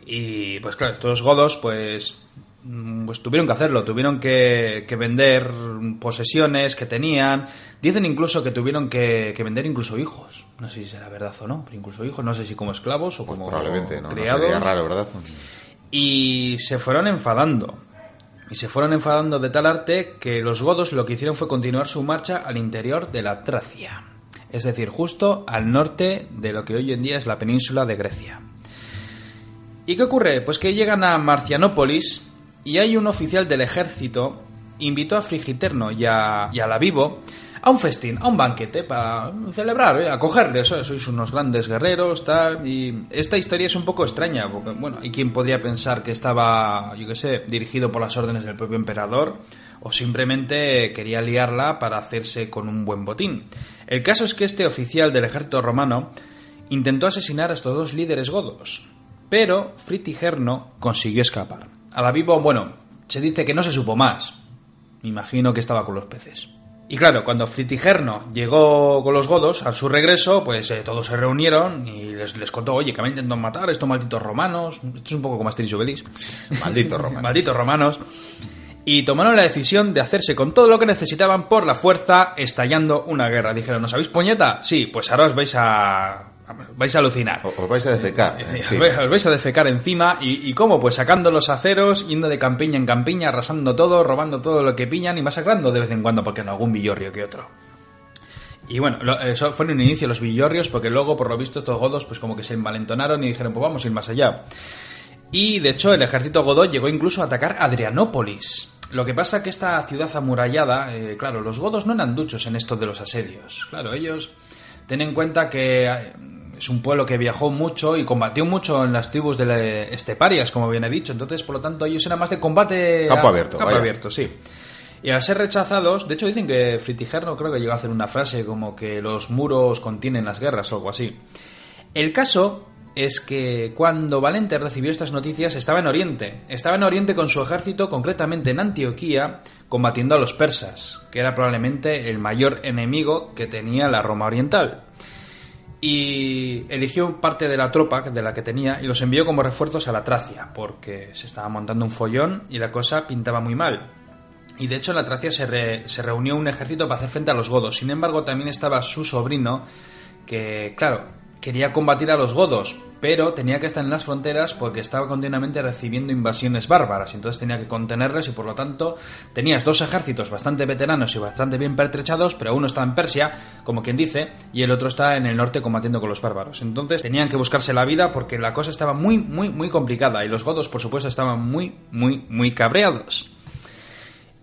Y pues claro, estos godos, pues pues tuvieron que hacerlo, tuvieron que, que vender posesiones que tenían. Dicen incluso que tuvieron que, que vender incluso hijos. No sé si será verdad o no, pero incluso hijos, no sé si como esclavos o Pues como probablemente, ¿no? No criados. sería raro, ¿verdad? Y se fueron enfadando. Y se fueron enfadando de tal arte que los godos lo que hicieron fue continuar su marcha al interior de la Tracia. Es decir, justo al norte de lo que hoy en día es la península de Grecia. ¿Y qué ocurre? Pues que llegan a Marcianópolis y hay un oficial del ejército invitó a Frigiterno y a, y a Lavivo a un festín, a un banquete para celebrar, ¿eh? acogerles. "Eh, Sois unos grandes guerreros, tal. Y esta historia es un poco extraña, porque, bueno, ¿y quién podría pensar que estaba, yo qué sé, dirigido por las órdenes del propio emperador? O simplemente quería liarla para hacerse con un buen botín. El caso es que este oficial del ejército romano intentó asesinar a estos dos líderes godos, pero Fritigerno consiguió escapar. A la vivo, bueno, se dice que no se supo más. Me imagino que estaba con los peces. Y claro, cuando Fritigerno llegó con los godos, a su regreso, pues eh, todos se reunieron y les, les contó, oye, que me intentan matar estos malditos romanos. Esto es un poco como Asterix y Obelix. <laughs> Maldito Roma. Malditos romanos. Y tomaron la decisión de hacerse con todo lo que necesitaban por la fuerza, estallando una guerra. Dijeron, ¿no sabéis puñeta? Sí, pues ahora os vais a... vais a alucinar. Os vais a defecar. Sí, en os vais- a defecar encima. Y, y cómo pues sacando los aceros yendo de campiña en campiña arrasando todo robando todo lo que pillan y masacrando de vez en cuando porque no algún villorrio que otro. Y bueno lo- eso fue en un inicio los villorrios porque luego por lo visto estos godos pues como que se envalentonaron y dijeron pues vamos a ir más allá y de hecho el ejército godó llegó incluso a atacar Adrianópolis. Lo que pasa que esta ciudad amurallada eh, claro los godos no eran duchos en esto de los asedios. Claro ellos ten en cuenta que eh, es un pueblo que viajó mucho y combatió mucho en las tribus de la- esteparias, como bien he dicho. Entonces, por lo tanto, ellos eran más de combate... Campo a- abierto, Campo vaya. abierto, sí. Y al ser rechazados, de hecho dicen que Fritigerno creo que llegó a hacer una frase como que los muros contienen las guerras o algo así. El caso es que cuando Valente recibió estas noticias estaba en Oriente. Estaba en Oriente con su ejército, concretamente en Antioquía, combatiendo a los persas, que era probablemente el mayor enemigo que tenía la Roma oriental. Y eligió parte de la tropa de la que tenía y los envió como refuerzos a la Tracia, porque se estaba montando un follón y la cosa pintaba muy mal. Y de hecho en la Tracia se, se reunió un ejército para hacer frente a los godos. Sin embargo, también estaba su sobrino, que, claro, quería combatir a los godos, pero tenía que estar en las fronteras porque estaba continuamente recibiendo invasiones bárbaras. Entonces tenía que contenerles y por lo tanto tenías dos ejércitos bastante veteranos y bastante bien pertrechados, pero uno está en Persia, como quien dice, y el otro está en el norte combatiendo con los bárbaros. Entonces tenían que buscarse la vida porque la cosa estaba muy, muy, muy complicada y los godos, por supuesto, estaban muy, muy, muy cabreados.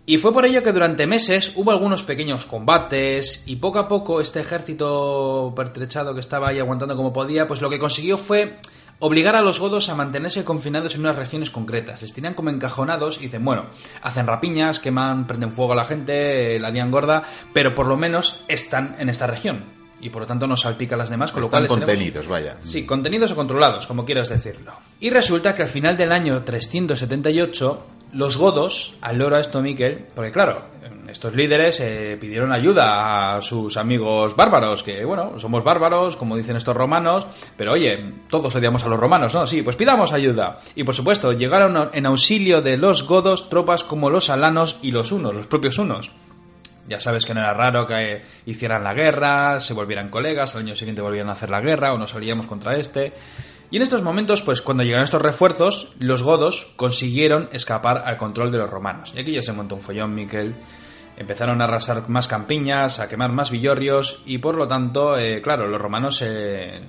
Y fue por ello que durante meses hubo algunos pequeños combates y poco a poco este ejército pertrechado que estaba ahí aguantando como podía, pues lo que consiguió fue obligar a los godos a mantenerse confinados en unas regiones concretas. Les tenían como encajonados y dicen, bueno, hacen rapiñas, queman, prenden fuego a la gente, eh, la lían gorda, pero por lo menos están en esta región. Y por lo tanto no salpica a las demás, con lo cual tenemos- contenidos, vaya. Sí, contenidos o controlados, como quieras decirlo. Y resulta que al final del año 378, los godos, al loro a esto, Miquel, porque claro, estos líderes eh, pidieron ayuda a sus amigos bárbaros, que bueno, somos bárbaros, como dicen estos romanos, pero oye, todos odiamos a los romanos, ¿no? Sí, pues pidamos ayuda. Y por supuesto, llegaron en auxilio de los godos tropas como los alanos y los unos, los propios unos. Ya sabes que no era raro que hicieran la guerra, se volvieran colegas, al año siguiente volvieran a hacer la guerra o nos salíamos contra este. Y en estos momentos, pues cuando llegaron estos refuerzos, los godos consiguieron escapar al control de los romanos. Y aquí ya se montó un follón, Miquel. Empezaron a arrasar más campiñas, a quemar más villorrios y por lo tanto, eh, claro, los romanos eh,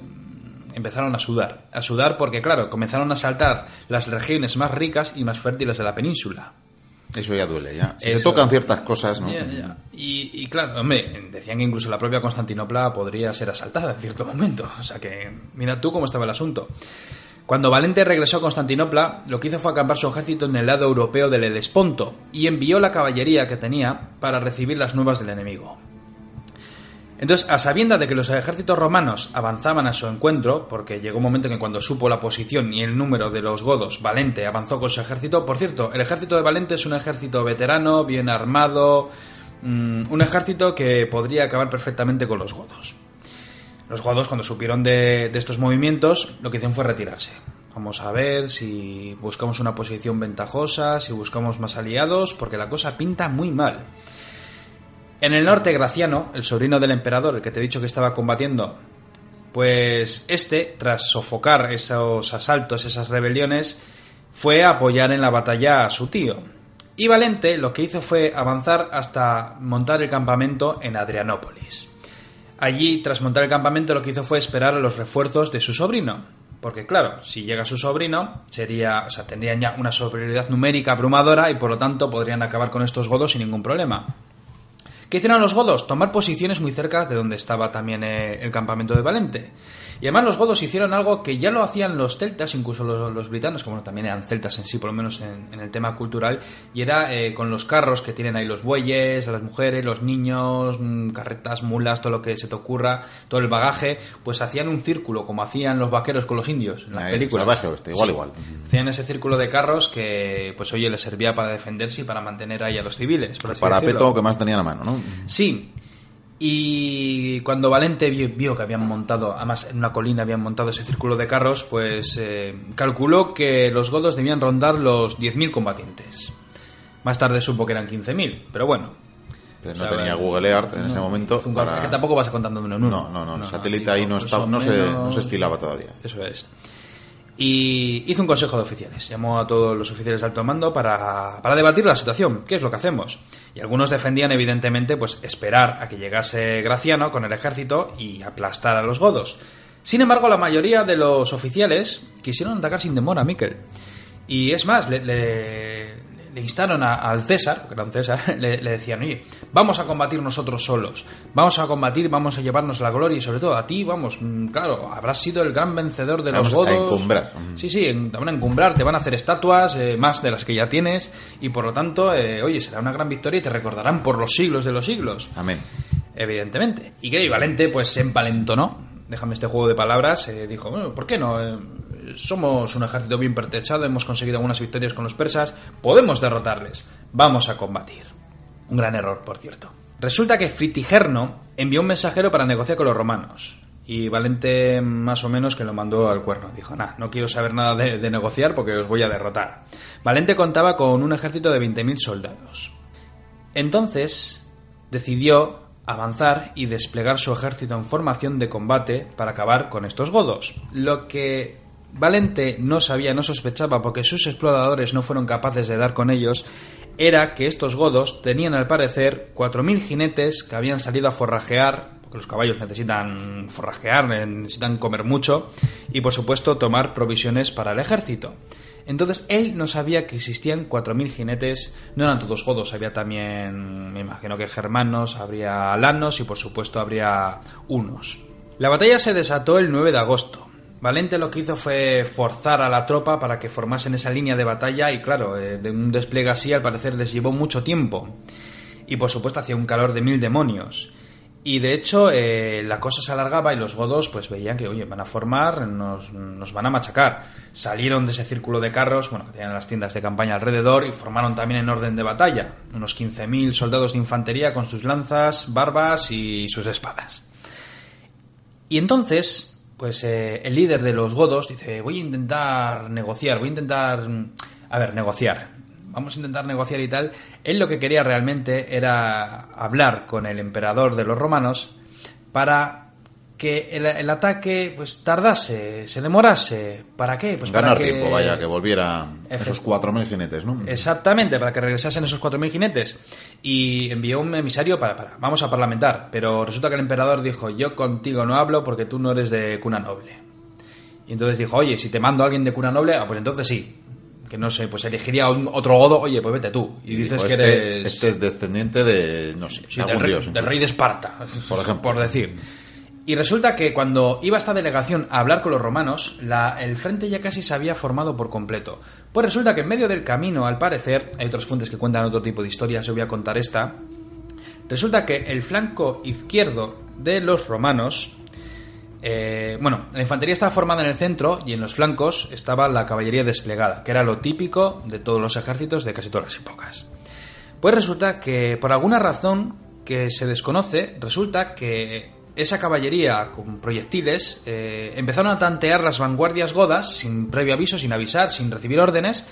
empezaron a sudar. A sudar porque, claro, comenzaron a saltar las regiones más ricas y más fértiles de la península. Eso ya duele, ya. Te Eso. tocan ciertas cosas, ¿no? Ya, ya. Y, y claro, hombre, decían que incluso la propia Constantinopla podría ser asaltada en cierto momento. O sea que, mira tú cómo estaba el asunto. Cuando Valente regresó a Constantinopla, lo que hizo fue acampar su ejército en el lado europeo del Helesponto y envió la caballería que tenía para recibir las nuevas del enemigo. Entonces, a sabienda de que los ejércitos romanos avanzaban a su encuentro, porque llegó un momento en que cuando supo la posición y el número de los godos, Valente avanzó con su ejército. Por cierto, el ejército de Valente es un ejército veterano, bien armado, mm, un ejército que podría acabar perfectamente con los godos. Los godos, cuando supieron de estos movimientos, lo que hicieron fue retirarse. Vamos a ver si buscamos una posición ventajosa, si buscamos más aliados, porque la cosa pinta muy mal. En el norte, Graciano, el sobrino del emperador, el que te he dicho que estaba combatiendo, pues este, tras sofocar esos asaltos, esas rebeliones, fue a apoyar en la batalla a su tío. Y Valente lo que hizo fue avanzar hasta montar el campamento en Adrianópolis. Allí, tras montar el campamento, lo que hizo fue esperar a los refuerzos de su sobrino. Porque, claro, si llega su sobrino, sería, o sea, tendrían ya una superioridad numérica abrumadora y por lo tanto podrían acabar con estos godos sin ningún problema. ¿Qué hicieron los godos? Tomar posiciones muy cerca de donde estaba también eh, el campamento de Valente. Y además los godos hicieron algo que ya lo hacían los celtas, incluso los, los britanos, que bueno, también eran celtas en sí, por lo menos en, en el tema cultural, y era eh, con los carros que tienen ahí los bueyes, a las mujeres, los niños, mm, carretas, mulas, todo lo que se te ocurra, todo el bagaje, pues hacían un círculo, como hacían los vaqueros con los indios en las Ahí, películas. salvaje oeste, igual, Sí. igual. Hacían ese círculo de carros que, pues oye, les servía para defenderse y para mantener ahí a los civiles. Por así Para decirlo. peto que más tenían a mano, ¿no? Sí. Y cuando Valente vio, vio que habían montado, además en una colina habían montado ese círculo de carros, pues eh, calculó que los godos debían rondar los 10.000 combatientes. Más tarde supo que eran 15.000, pero bueno. Pero O no sea, tenía Google Earth en no, ese momento. un para- Es que tampoco vas contando de uno en uno. No, no, no, el satélite ahí no, pues está, no, se, menos- no se estilaba todavía. Eso es. Y hizo un consejo de oficiales. Llamó a todos los oficiales de alto mando para, para debatir la situación. ¿Qué es lo que hacemos? Y algunos defendían, evidentemente, pues esperar a que llegase Graciano con el ejército y aplastar a los godos. Sin embargo, la mayoría de los oficiales quisieron atacar sin demora a Miquel. Y es más, le, le- le instaron a- al César, que era un César, <laughs> le, le decían, oye, vamos a combatir nosotros solos, vamos a combatir, vamos a llevarnos la gloria y sobre todo a ti, vamos, mm, claro, habrás sido el gran vencedor de Vamos los a godos. encumbrar. Mm. Sí, sí, te van a encumbrar, te van a hacer estatuas, eh, más de las que ya tienes, y por lo tanto, eh, oye, será una gran victoria y te recordarán por los siglos de los siglos Amén. evidentemente. Y que Valente pues se empalentonó, déjame este juego de palabras, eh, dijo, bueno, ¿por qué no? Somos un ejército bien pertrechado, hemos conseguido algunas victorias con los persas, podemos derrotarles, vamos a combatir. Un gran error, por cierto. Resulta que Fritigerno envió un mensajero para negociar con los romanos. Y Valente más o menos que lo mandó al cuerno. Dijo, nah, no quiero saber nada de, de negociar porque os voy a derrotar. Valente contaba con un ejército de 20.000 soldados. Entonces decidió avanzar y desplegar su ejército en formación de combate para acabar con estos godos. Lo que Valente no sabía, no sospechaba, porque sus exploradores no fueron capaces de dar con ellos, era que estos godos tenían al parecer 4.000 jinetes que habían salido a forrajear, porque los caballos necesitan forrajear, necesitan comer mucho, y por supuesto tomar provisiones para el ejército. Entonces él no sabía que existían 4.000 jinetes, no eran todos godos, había también, me imagino que germanos, habría alanos y por supuesto habría unos. La batalla se desató el 9 de agosto. Valente lo que hizo fue forzar a la tropa para que formasen esa línea de batalla y claro, eh, de un despliegue así al parecer les llevó mucho tiempo. Y por supuesto hacía un calor de mil demonios. Y de hecho eh, la cosa se alargaba y los godos pues veían que, oye, van a formar, nos, nos, van a machacar. Salieron de ese círculo de carros, bueno, que tenían las tiendas de campaña alrededor y formaron también en orden de batalla. Unos 15.000 soldados de infantería con sus lanzas, barbas y sus espadas. Y entonces, pues eh, el líder de los godos dice, voy a intentar negociar, voy a intentar... A ver, negociar. Vamos a intentar negociar y tal, él lo que quería realmente era hablar con el emperador de los romanos para que el, el ataque pues tardase, se demorase. ¿Para qué? Pues Ganar para que... tiempo, vaya, que volviera esos 4.000 jinetes, ¿no? Exactamente, para que regresasen esos 4.000 jinetes. Y envió un emisario para, para, vamos a parlamentar. Pero resulta que el emperador dijo, yo contigo no hablo porque tú no eres de cuna noble. Y entonces dijo, oye, si te mando a alguien de cuna noble, ah, pues entonces sí que no sé, pues elegiría un, otro godo, oye, pues vete tú. Y, Y dices dijo, que este, eres. Este es descendiente de, no sé, sí, algún del, rey, dios. del rey de Esparta, Por ejemplo. por decir. Y resulta que cuando iba esta delegación a hablar con los romanos, el frente ya casi se había formado por completo. Pues resulta que en medio del camino, al parecer, hay otras fuentes que cuentan otro tipo de historias, yo voy a contar esta. Resulta que el flanco izquierdo de los romanos eh, bueno, la infantería estaba formada en el centro y en los flancos estaba la caballería desplegada, que era lo típico de todos los ejércitos de casi todas las épocas. Pues resulta que, por alguna razón que se desconoce, resulta que esa caballería con proyectiles eh, empezaron a tantear las vanguardias godas sin previo aviso, sin avisar, sin recibir órdenes.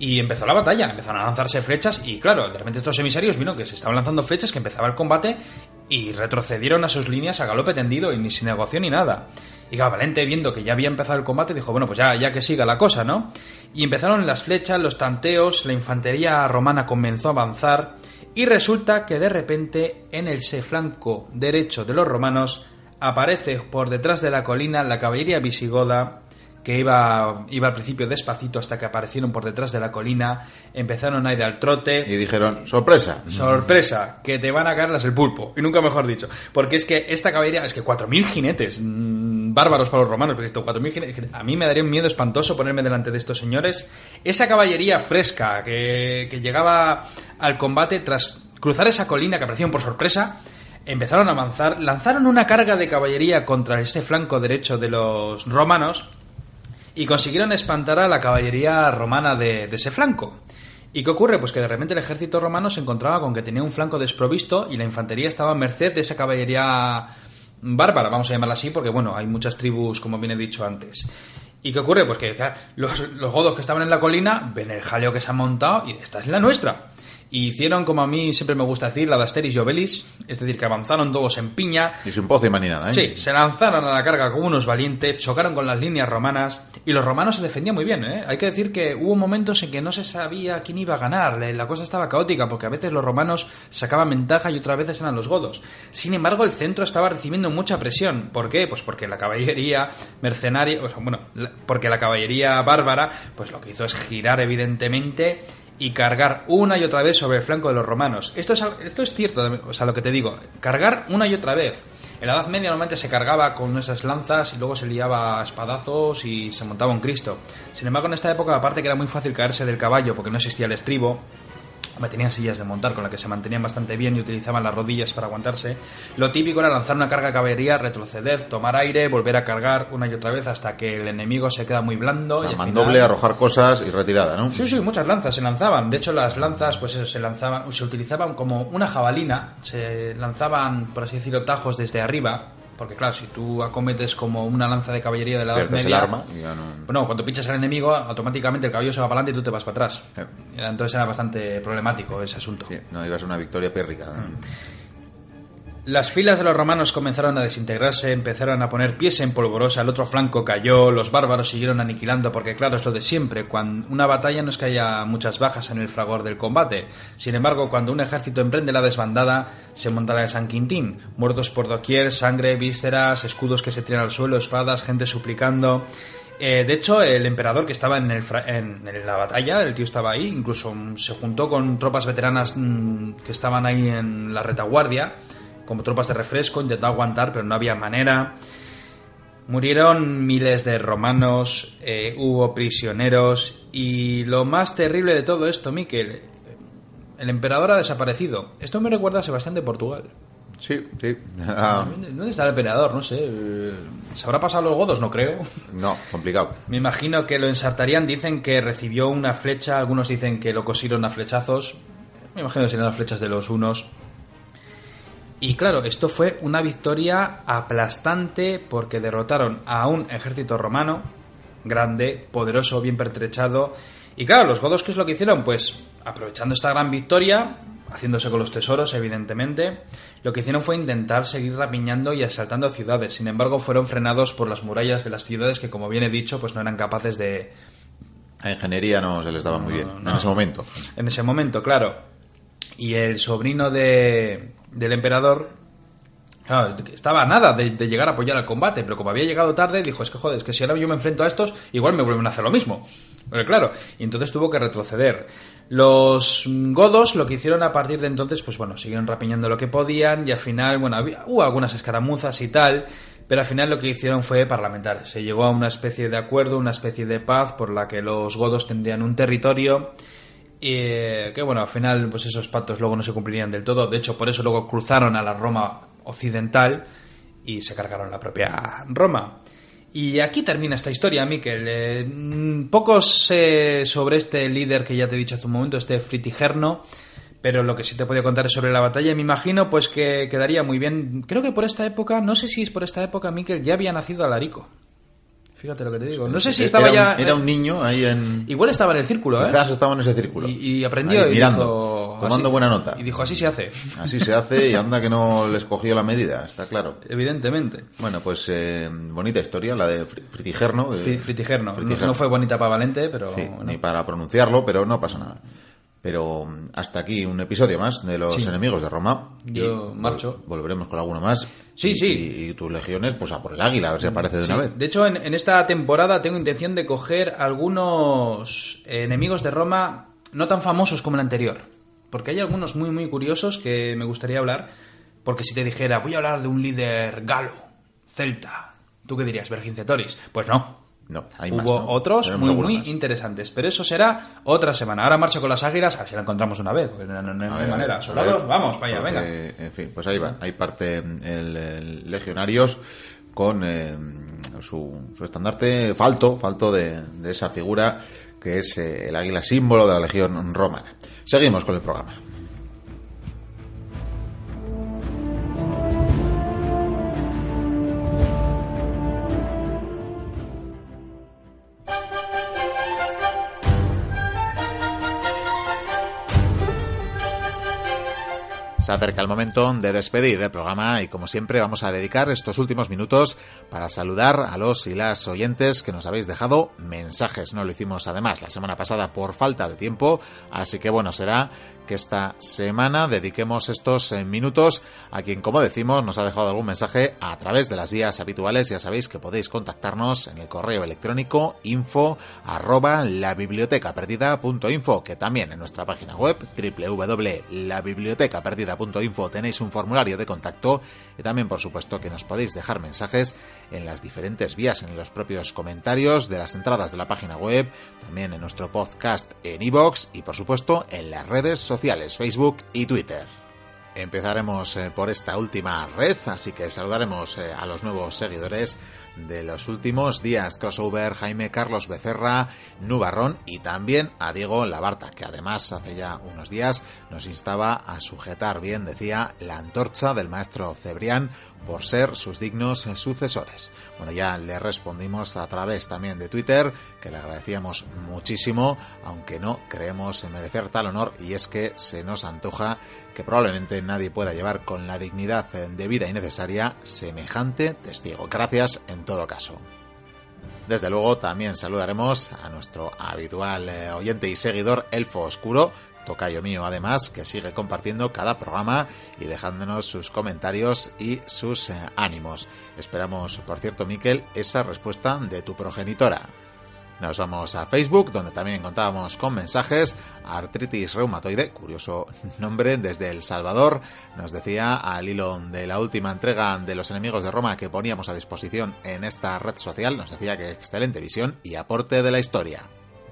Y empezó la batalla, empezaron a lanzarse flechas y claro, de repente estos emisarios vino que se estaban lanzando flechas, que empezaba el combate y retrocedieron a sus líneas a galope tendido y ni sin negocio ni nada. Y claro, Valente viendo que ya había empezado el combate dijo, bueno, pues ya, ya que siga la cosa, ¿no? Y empezaron las flechas, los tanteos, la infantería romana comenzó a avanzar y resulta que de repente en el flanco derecho de los romanos aparece por detrás de la colina la caballería visigoda que iba, iba al principio despacito hasta que aparecieron por detrás de la colina, empezaron a ir al trote. Y dijeron, sorpresa. Sorpresa, que te van a caerlas el pulpo. Y nunca mejor dicho. Porque es que esta caballería, es que 4.000 jinetes, mmm, bárbaros para los romanos, porque esto, 4.000 jinetes, a mí me daría un miedo espantoso ponerme delante de estos señores. Esa caballería fresca que, que llegaba al combate tras cruzar esa colina que aparecieron por sorpresa, empezaron a avanzar, lanzaron una carga de caballería contra ese flanco derecho de los romanos y consiguieron espantar a la caballería romana de, de, ese flanco. ¿Y qué ocurre? Pues que de repente el ejército romano se encontraba con que tenía un flanco desprovisto y la infantería estaba a merced de esa caballería bárbara, vamos a llamarla así, porque bueno, hay muchas tribus, como bien he dicho antes. ¿Y qué ocurre? Pues que los, los, godos que estaban en la colina ven el jaleo que se han montado y esta es la nuestra. Y hicieron, como a mí siempre me gusta decir, la de Asteris y Obelis, es decir, que avanzaron todos en piña. Y sin pócima ni nada, ¿eh? Sí, se lanzaron a la carga como unos valientes, chocaron con las líneas romanas y los romanos se defendían muy bien, ¿eh? Hay que decir que hubo momentos en que no se sabía quién iba a ganar, la cosa estaba caótica porque a veces los romanos sacaban ventaja y otras veces eran los godos. Sin embargo, el centro estaba recibiendo mucha presión. ¿Por qué? Pues porque la caballería mercenaria, o sea, bueno, porque la caballería bárbara, pues lo que hizo es girar evidentemente y cargar una y otra vez sobre el flanco de los romanos. Esto es, esto es cierto, o sea, lo que te digo, cargar una y otra vez. En la Edad Media normalmente se cargaba con esas lanzas y luego se liaba a espadazos y se montaba un Cristo. Sin embargo, en esta época, aparte que era muy fácil caerse del caballo porque no existía el estribo, tenían sillas de montar con las que se mantenían bastante bien y utilizaban las rodillas para aguantarse. Lo típico era lanzar una carga de caballería, retroceder, tomar aire, volver a cargar una y otra vez hasta que el enemigo se queda muy blando. O sea, y mandoble, final... arrojar cosas y retirada, ¿no? Sí, sí, muchas lanzas se lanzaban. De hecho, las lanzas pues se lanzaban, se utilizaban como una jabalina, se lanzaban, por así decirlo, tajos desde arriba Porque claro, si tú acometes como una lanza de caballería de la edad Pierdes el media... arma y ya no- Bueno, cuando pinchas al enemigo, automáticamente el caballo se va para adelante y tú te vas para atrás. Entonces era bastante problemático ese asunto. Sí, no iba a una victoria pérrica. Las filas de los romanos comenzaron a desintegrarse, empezaron a poner pies en polvorosa, el otro flanco cayó, los bárbaros siguieron aniquilando, porque claro, es lo de siempre, cuando una batalla no es que haya muchas bajas en el fragor del combate. Sin embargo, cuando un ejército emprende la desbandada, se monta la de San Quintín, muertos por doquier, sangre, vísceras, escudos que se tiran al suelo, espadas, gente suplicando. Eh, de hecho, el emperador que estaba en, la batalla, el tío estaba ahí, incluso mm, se juntó con tropas veteranas mm, que estaban ahí en la retaguardia, como tropas de refresco, intentó aguantar, pero no había manera. Murieron miles de romanos, eh, hubo prisioneros y lo más terrible de todo esto, Miquel, el emperador ha desaparecido. Esto me recuerda a Sebastián de Portugal. Sí, sí. <laughs> Ah, ¿Dónde está el emperador? No sé. ¿Se habrá pasado los godos? No creo. <laughs> no, complicado. Me imagino que lo ensartarían. Dicen que recibió una flecha. Algunos dicen que lo cosieron a flechazos. Me imagino que serían las flechas de los unos. Y claro, esto fue una victoria aplastante porque derrotaron a un ejército romano grande, poderoso, bien pertrechado. Y claro, los godos, ¿qué es lo que hicieron? Pues aprovechando esta gran victoria, haciéndose con los tesoros, evidentemente, lo que hicieron fue intentar seguir rapiñando y asaltando ciudades. Sin embargo, fueron frenados por las murallas de las ciudades que, como bien he dicho, pues no eran capaces de, A ingeniería no se les daba muy bien en ese momento. en ese momento, claro. Y el sobrino de, del emperador claro, estaba nada de, de llegar a apoyar al combate, pero como había llegado tarde, dijo, es que joder, es que si ahora yo me enfrento a estos, igual me vuelven a hacer lo mismo. Pero claro, y entonces tuvo que retroceder. Los godos lo que hicieron a partir de entonces, pues bueno, siguieron rapiñando lo que podían y al final, bueno, había, hubo algunas escaramuzas y tal, pero al final lo que hicieron fue parlamentar. Se llegó a una especie de acuerdo, una especie de paz por la que los godos tendrían un territorio y que bueno, al final pues esos pactos luego no se cumplirían del todo. De hecho, por eso luego cruzaron a la Roma occidental y se cargaron la propia Roma. Y aquí termina esta historia, Miquel. Eh, mm, poco sé sobre este líder que ya te he dicho hace un momento, este Fritigerno, pero lo que sí te podía contar es sobre la batalla. Me imagino pues que quedaría muy bien. Creo que por esta época, no sé si es por esta época, Miquel, ya había nacido Alarico. Fíjate lo que te digo. No sé si estaba era ya... Un, era un niño ahí en. Igual estaba en el círculo, ¿eh? Quizás estaba en ese círculo. Y, y aprendió Ahí y mirando, dijo, tomando así- buena nota. Y dijo, así se hace. Así se hace y anda que no les cogió la medida, está claro. Evidentemente. Bueno, pues eh, bonita historia, la de Fri- Fritigerno. eh, Fri- Fritigerno. No- Fritigerno. No, fue bonita para Valente, pero... Sí, bueno. ni para pronunciarlo, pero no pasa nada. Pero mm, hasta aquí un episodio más de los Sí. enemigos de Roma. Yo Y marcho. vol- Volveremos con alguno más. Sí, Y- sí. Y, y tus legiones, pues a por el águila, a ver si aparece de Sí. una vez. De hecho, en, en esta temporada tengo intención de coger algunos enemigos de Roma no tan famosos como el anterior. Porque hay algunos muy, muy curiosos que me gustaría hablar. Porque si te dijera, voy a hablar de un líder galo, celta, ¿tú qué dirías? Vergingetoris. Pues no. No, hay Hubo más, ¿no? otros Tenemos muy, muy más. interesantes. Pero eso será otra semana. Ahora marcho con las águilas, a ver si la encontramos una vez. porque no, no- no hay ver, manera. Soldados, vamos, vaya, porque, venga. En fin, pues ahí van. Hay parte el, el legionarios con eh, su, su estandarte falto, falto de, de esa figura que es eh, el águila símbolo de la legión romana. Seguimos con el programa. Se acerca el momento de despedir el programa y como siempre vamos a dedicar estos últimos minutos para saludar a los y las oyentes que nos habéis dejado mensajes. No lo hicimos además la semana pasada por falta de tiempo, así que bueno, será que esta semana dediquemos estos eh, minutos a quien, como decimos, nos ha dejado algún mensaje a través de las vías habituales. Ya sabéis que podéis contactarnos en el correo electrónico info arroba labibliotecaperdida.info, que también en nuestra página web www.labibliotecaperdida.info tenéis un formulario de contacto y también, por supuesto, que nos podéis dejar mensajes en las diferentes vías, en los propios comentarios de las entradas de la página web, también en nuestro podcast en iVoox y, por supuesto, en las redes sociales Facebook y Twitter. Empezaremos eh, por esta última red, así que saludaremos eh, a los nuevos seguidores de los últimos días. Crossover, Jaime Carlos Becerra, Nubarrón y también a Diego Labarta, que además hace ya unos días nos instaba a sujetar bien, decía, la antorcha del maestro Cebrián por ser sus dignos sucesores. Bueno, ya le respondimos a través también de Twitter que le agradecíamos muchísimo, aunque no creemos en merecer tal honor y es que se nos antoja que probablemente nadie pueda llevar con la dignidad debida y necesaria semejante testigo. Gracias en todo caso. Desde luego también saludaremos a nuestro habitual eh, oyente y seguidor Elfo Oscuro, tocayo mío además, que sigue compartiendo cada programa y dejándonos sus comentarios y sus eh, ánimos. Esperamos, por cierto, Miquel, esa respuesta de tu progenitora. Nos vamos a Facebook, donde también contábamos con mensajes. Artritis reumatoide, curioso nombre, desde El Salvador. Nos decía al hilo de la última entrega de Los Enemigos de Roma que poníamos a disposición en esta red social, nos decía que excelente visión y aporte de la historia.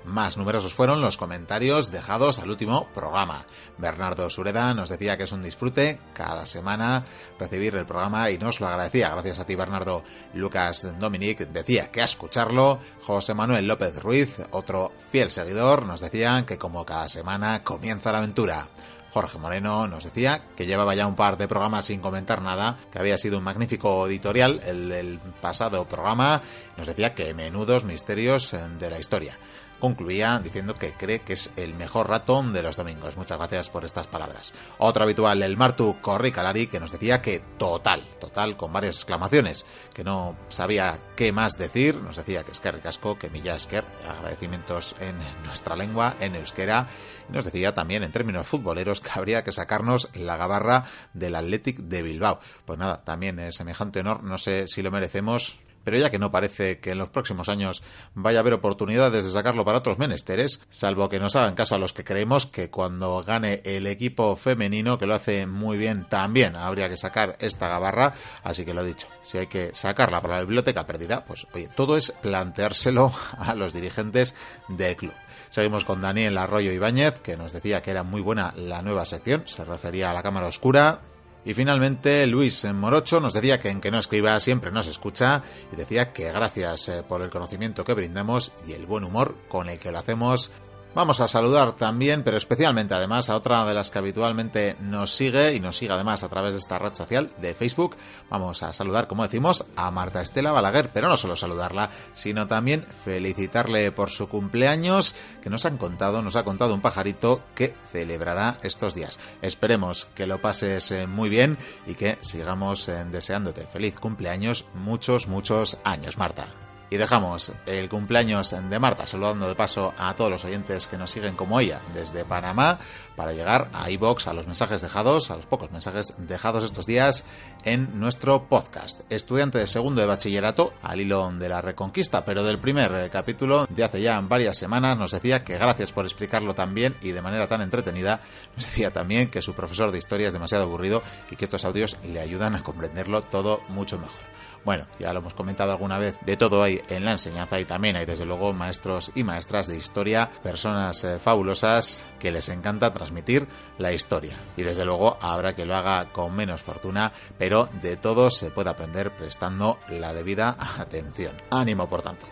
Más numerosos fueron los comentarios dejados al último programa. Bernardo Sureda nos decía que es un disfrute cada semana recibir el programa y nos lo agradecía. Gracias a ti, Bernardo. Lucas Dominic decía que a escucharlo. José Manuel López Ruiz, otro fiel seguidor, nos decía que como cada semana comienza la aventura. Jorge Moreno nos decía que llevaba ya un par de programas sin comentar nada, que había sido un magnífico editorial el pasado programa. Nos decía que menudos misterios de la historia concluía diciendo que cree que es el mejor ratón de los domingos. Muchas gracias por estas palabras. Otro habitual, el Martu Corricalari, que nos decía que total, total, con varias exclamaciones, que no sabía qué más decir. Nos decía que es que ricasco, que milla esker, agradecimientos en nuestra lengua, en euskera. Y nos decía también en términos futboleros que habría que sacarnos la gabarra del Athletic de Bilbao. Pues nada, también es semejante honor, no sé si lo merecemos, pero ya que no parece que en los próximos años vaya a haber oportunidades de sacarlo para otros menesteres, salvo que nos hagan caso a los que creemos que cuando gane el equipo femenino, que lo hace muy bien, también habría que sacar esta gabarra, así que lo dicho, si hay que sacarla para la biblioteca perdida, pues oye, todo es planteárselo a los dirigentes del club. Seguimos con Daniel Arroyo Ibáñez, que nos decía que era muy buena la nueva sección, se refería a la cámara oscura, y finalmente Luis Morocho nos decía que en que no escriba siempre nos escucha y decía que gracias eh, por el conocimiento que brindamos y el buen humor con el que lo hacemos Vamos a saludar también, pero especialmente además, a otra de las que habitualmente nos sigue y nos sigue además a través de esta red social de Facebook. Vamos a saludar, como decimos, a Marta Estela Balaguer, pero no solo saludarla, sino también felicitarle por su cumpleaños, que nos han contado, nos ha contado un pajarito que celebrará estos días. Esperemos que lo pases eh, muy bien y que sigamos eh, deseándote feliz cumpleaños muchos, muchos años, Marta. Y dejamos el cumpleaños de Marta, saludando de paso a todos los oyentes que nos siguen como ella desde Panamá, para llegar a iBox, a los mensajes dejados, a los pocos mensajes dejados estos días en nuestro podcast. Estudiante de segundo de bachillerato, al hilo de la reconquista, pero del primer eh, capítulo de hace ya varias semanas, nos decía que gracias por explicarlo tan bien y de manera tan entretenida. Nos decía también que su profesor de historia es demasiado aburrido y que estos audios le ayudan a comprenderlo todo mucho mejor. Bueno, ya lo hemos comentado alguna vez, de todo hay en la enseñanza y también hay desde luego maestros y maestras de historia, personas eh, fabulosas que les encanta transmitir la historia. Y desde luego habrá que lo haga con menos fortuna, pero de todo se puede aprender prestando la debida atención. Ánimo, por tanto.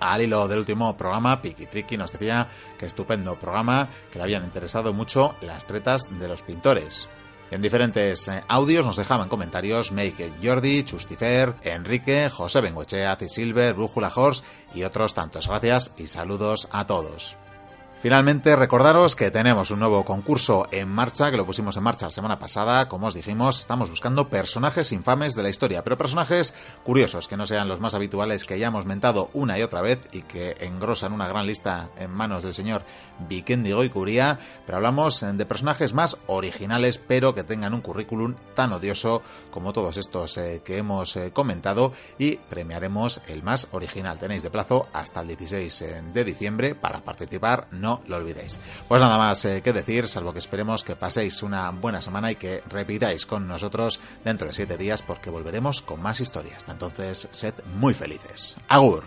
Al hilo del último programa, Piki Triki nos decía que estupendo programa, que le habían interesado mucho las tretas de los pintores. En diferentes eh, audios nos dejaban comentarios Make Jordi, Chustifer, Enrique, José Benguechea, Silver, Brújula Horse y otros tantos. Gracias y saludos a todos. Finalmente, recordaros que tenemos un nuevo concurso en marcha, que lo pusimos en marcha la semana pasada. Como os dijimos, estamos buscando personajes infames de la historia, pero personajes curiosos, que no sean los más habituales que hayamos mentado una y otra vez y que engrosan una gran lista en manos del señor Vikendigo y Curía, pero hablamos de personajes más originales, pero que tengan un currículum tan odioso como todos estos eh, que hemos eh, comentado y premiaremos el más original. Tenéis de plazo hasta el 16 eh, de diciembre para participar no lo olvidéis. Pues nada más eh, que decir, salvo que esperemos que paséis una buena semana y que repitáis con nosotros dentro de siete días porque volveremos con más historias. Hasta entonces, sed muy felices. Agur.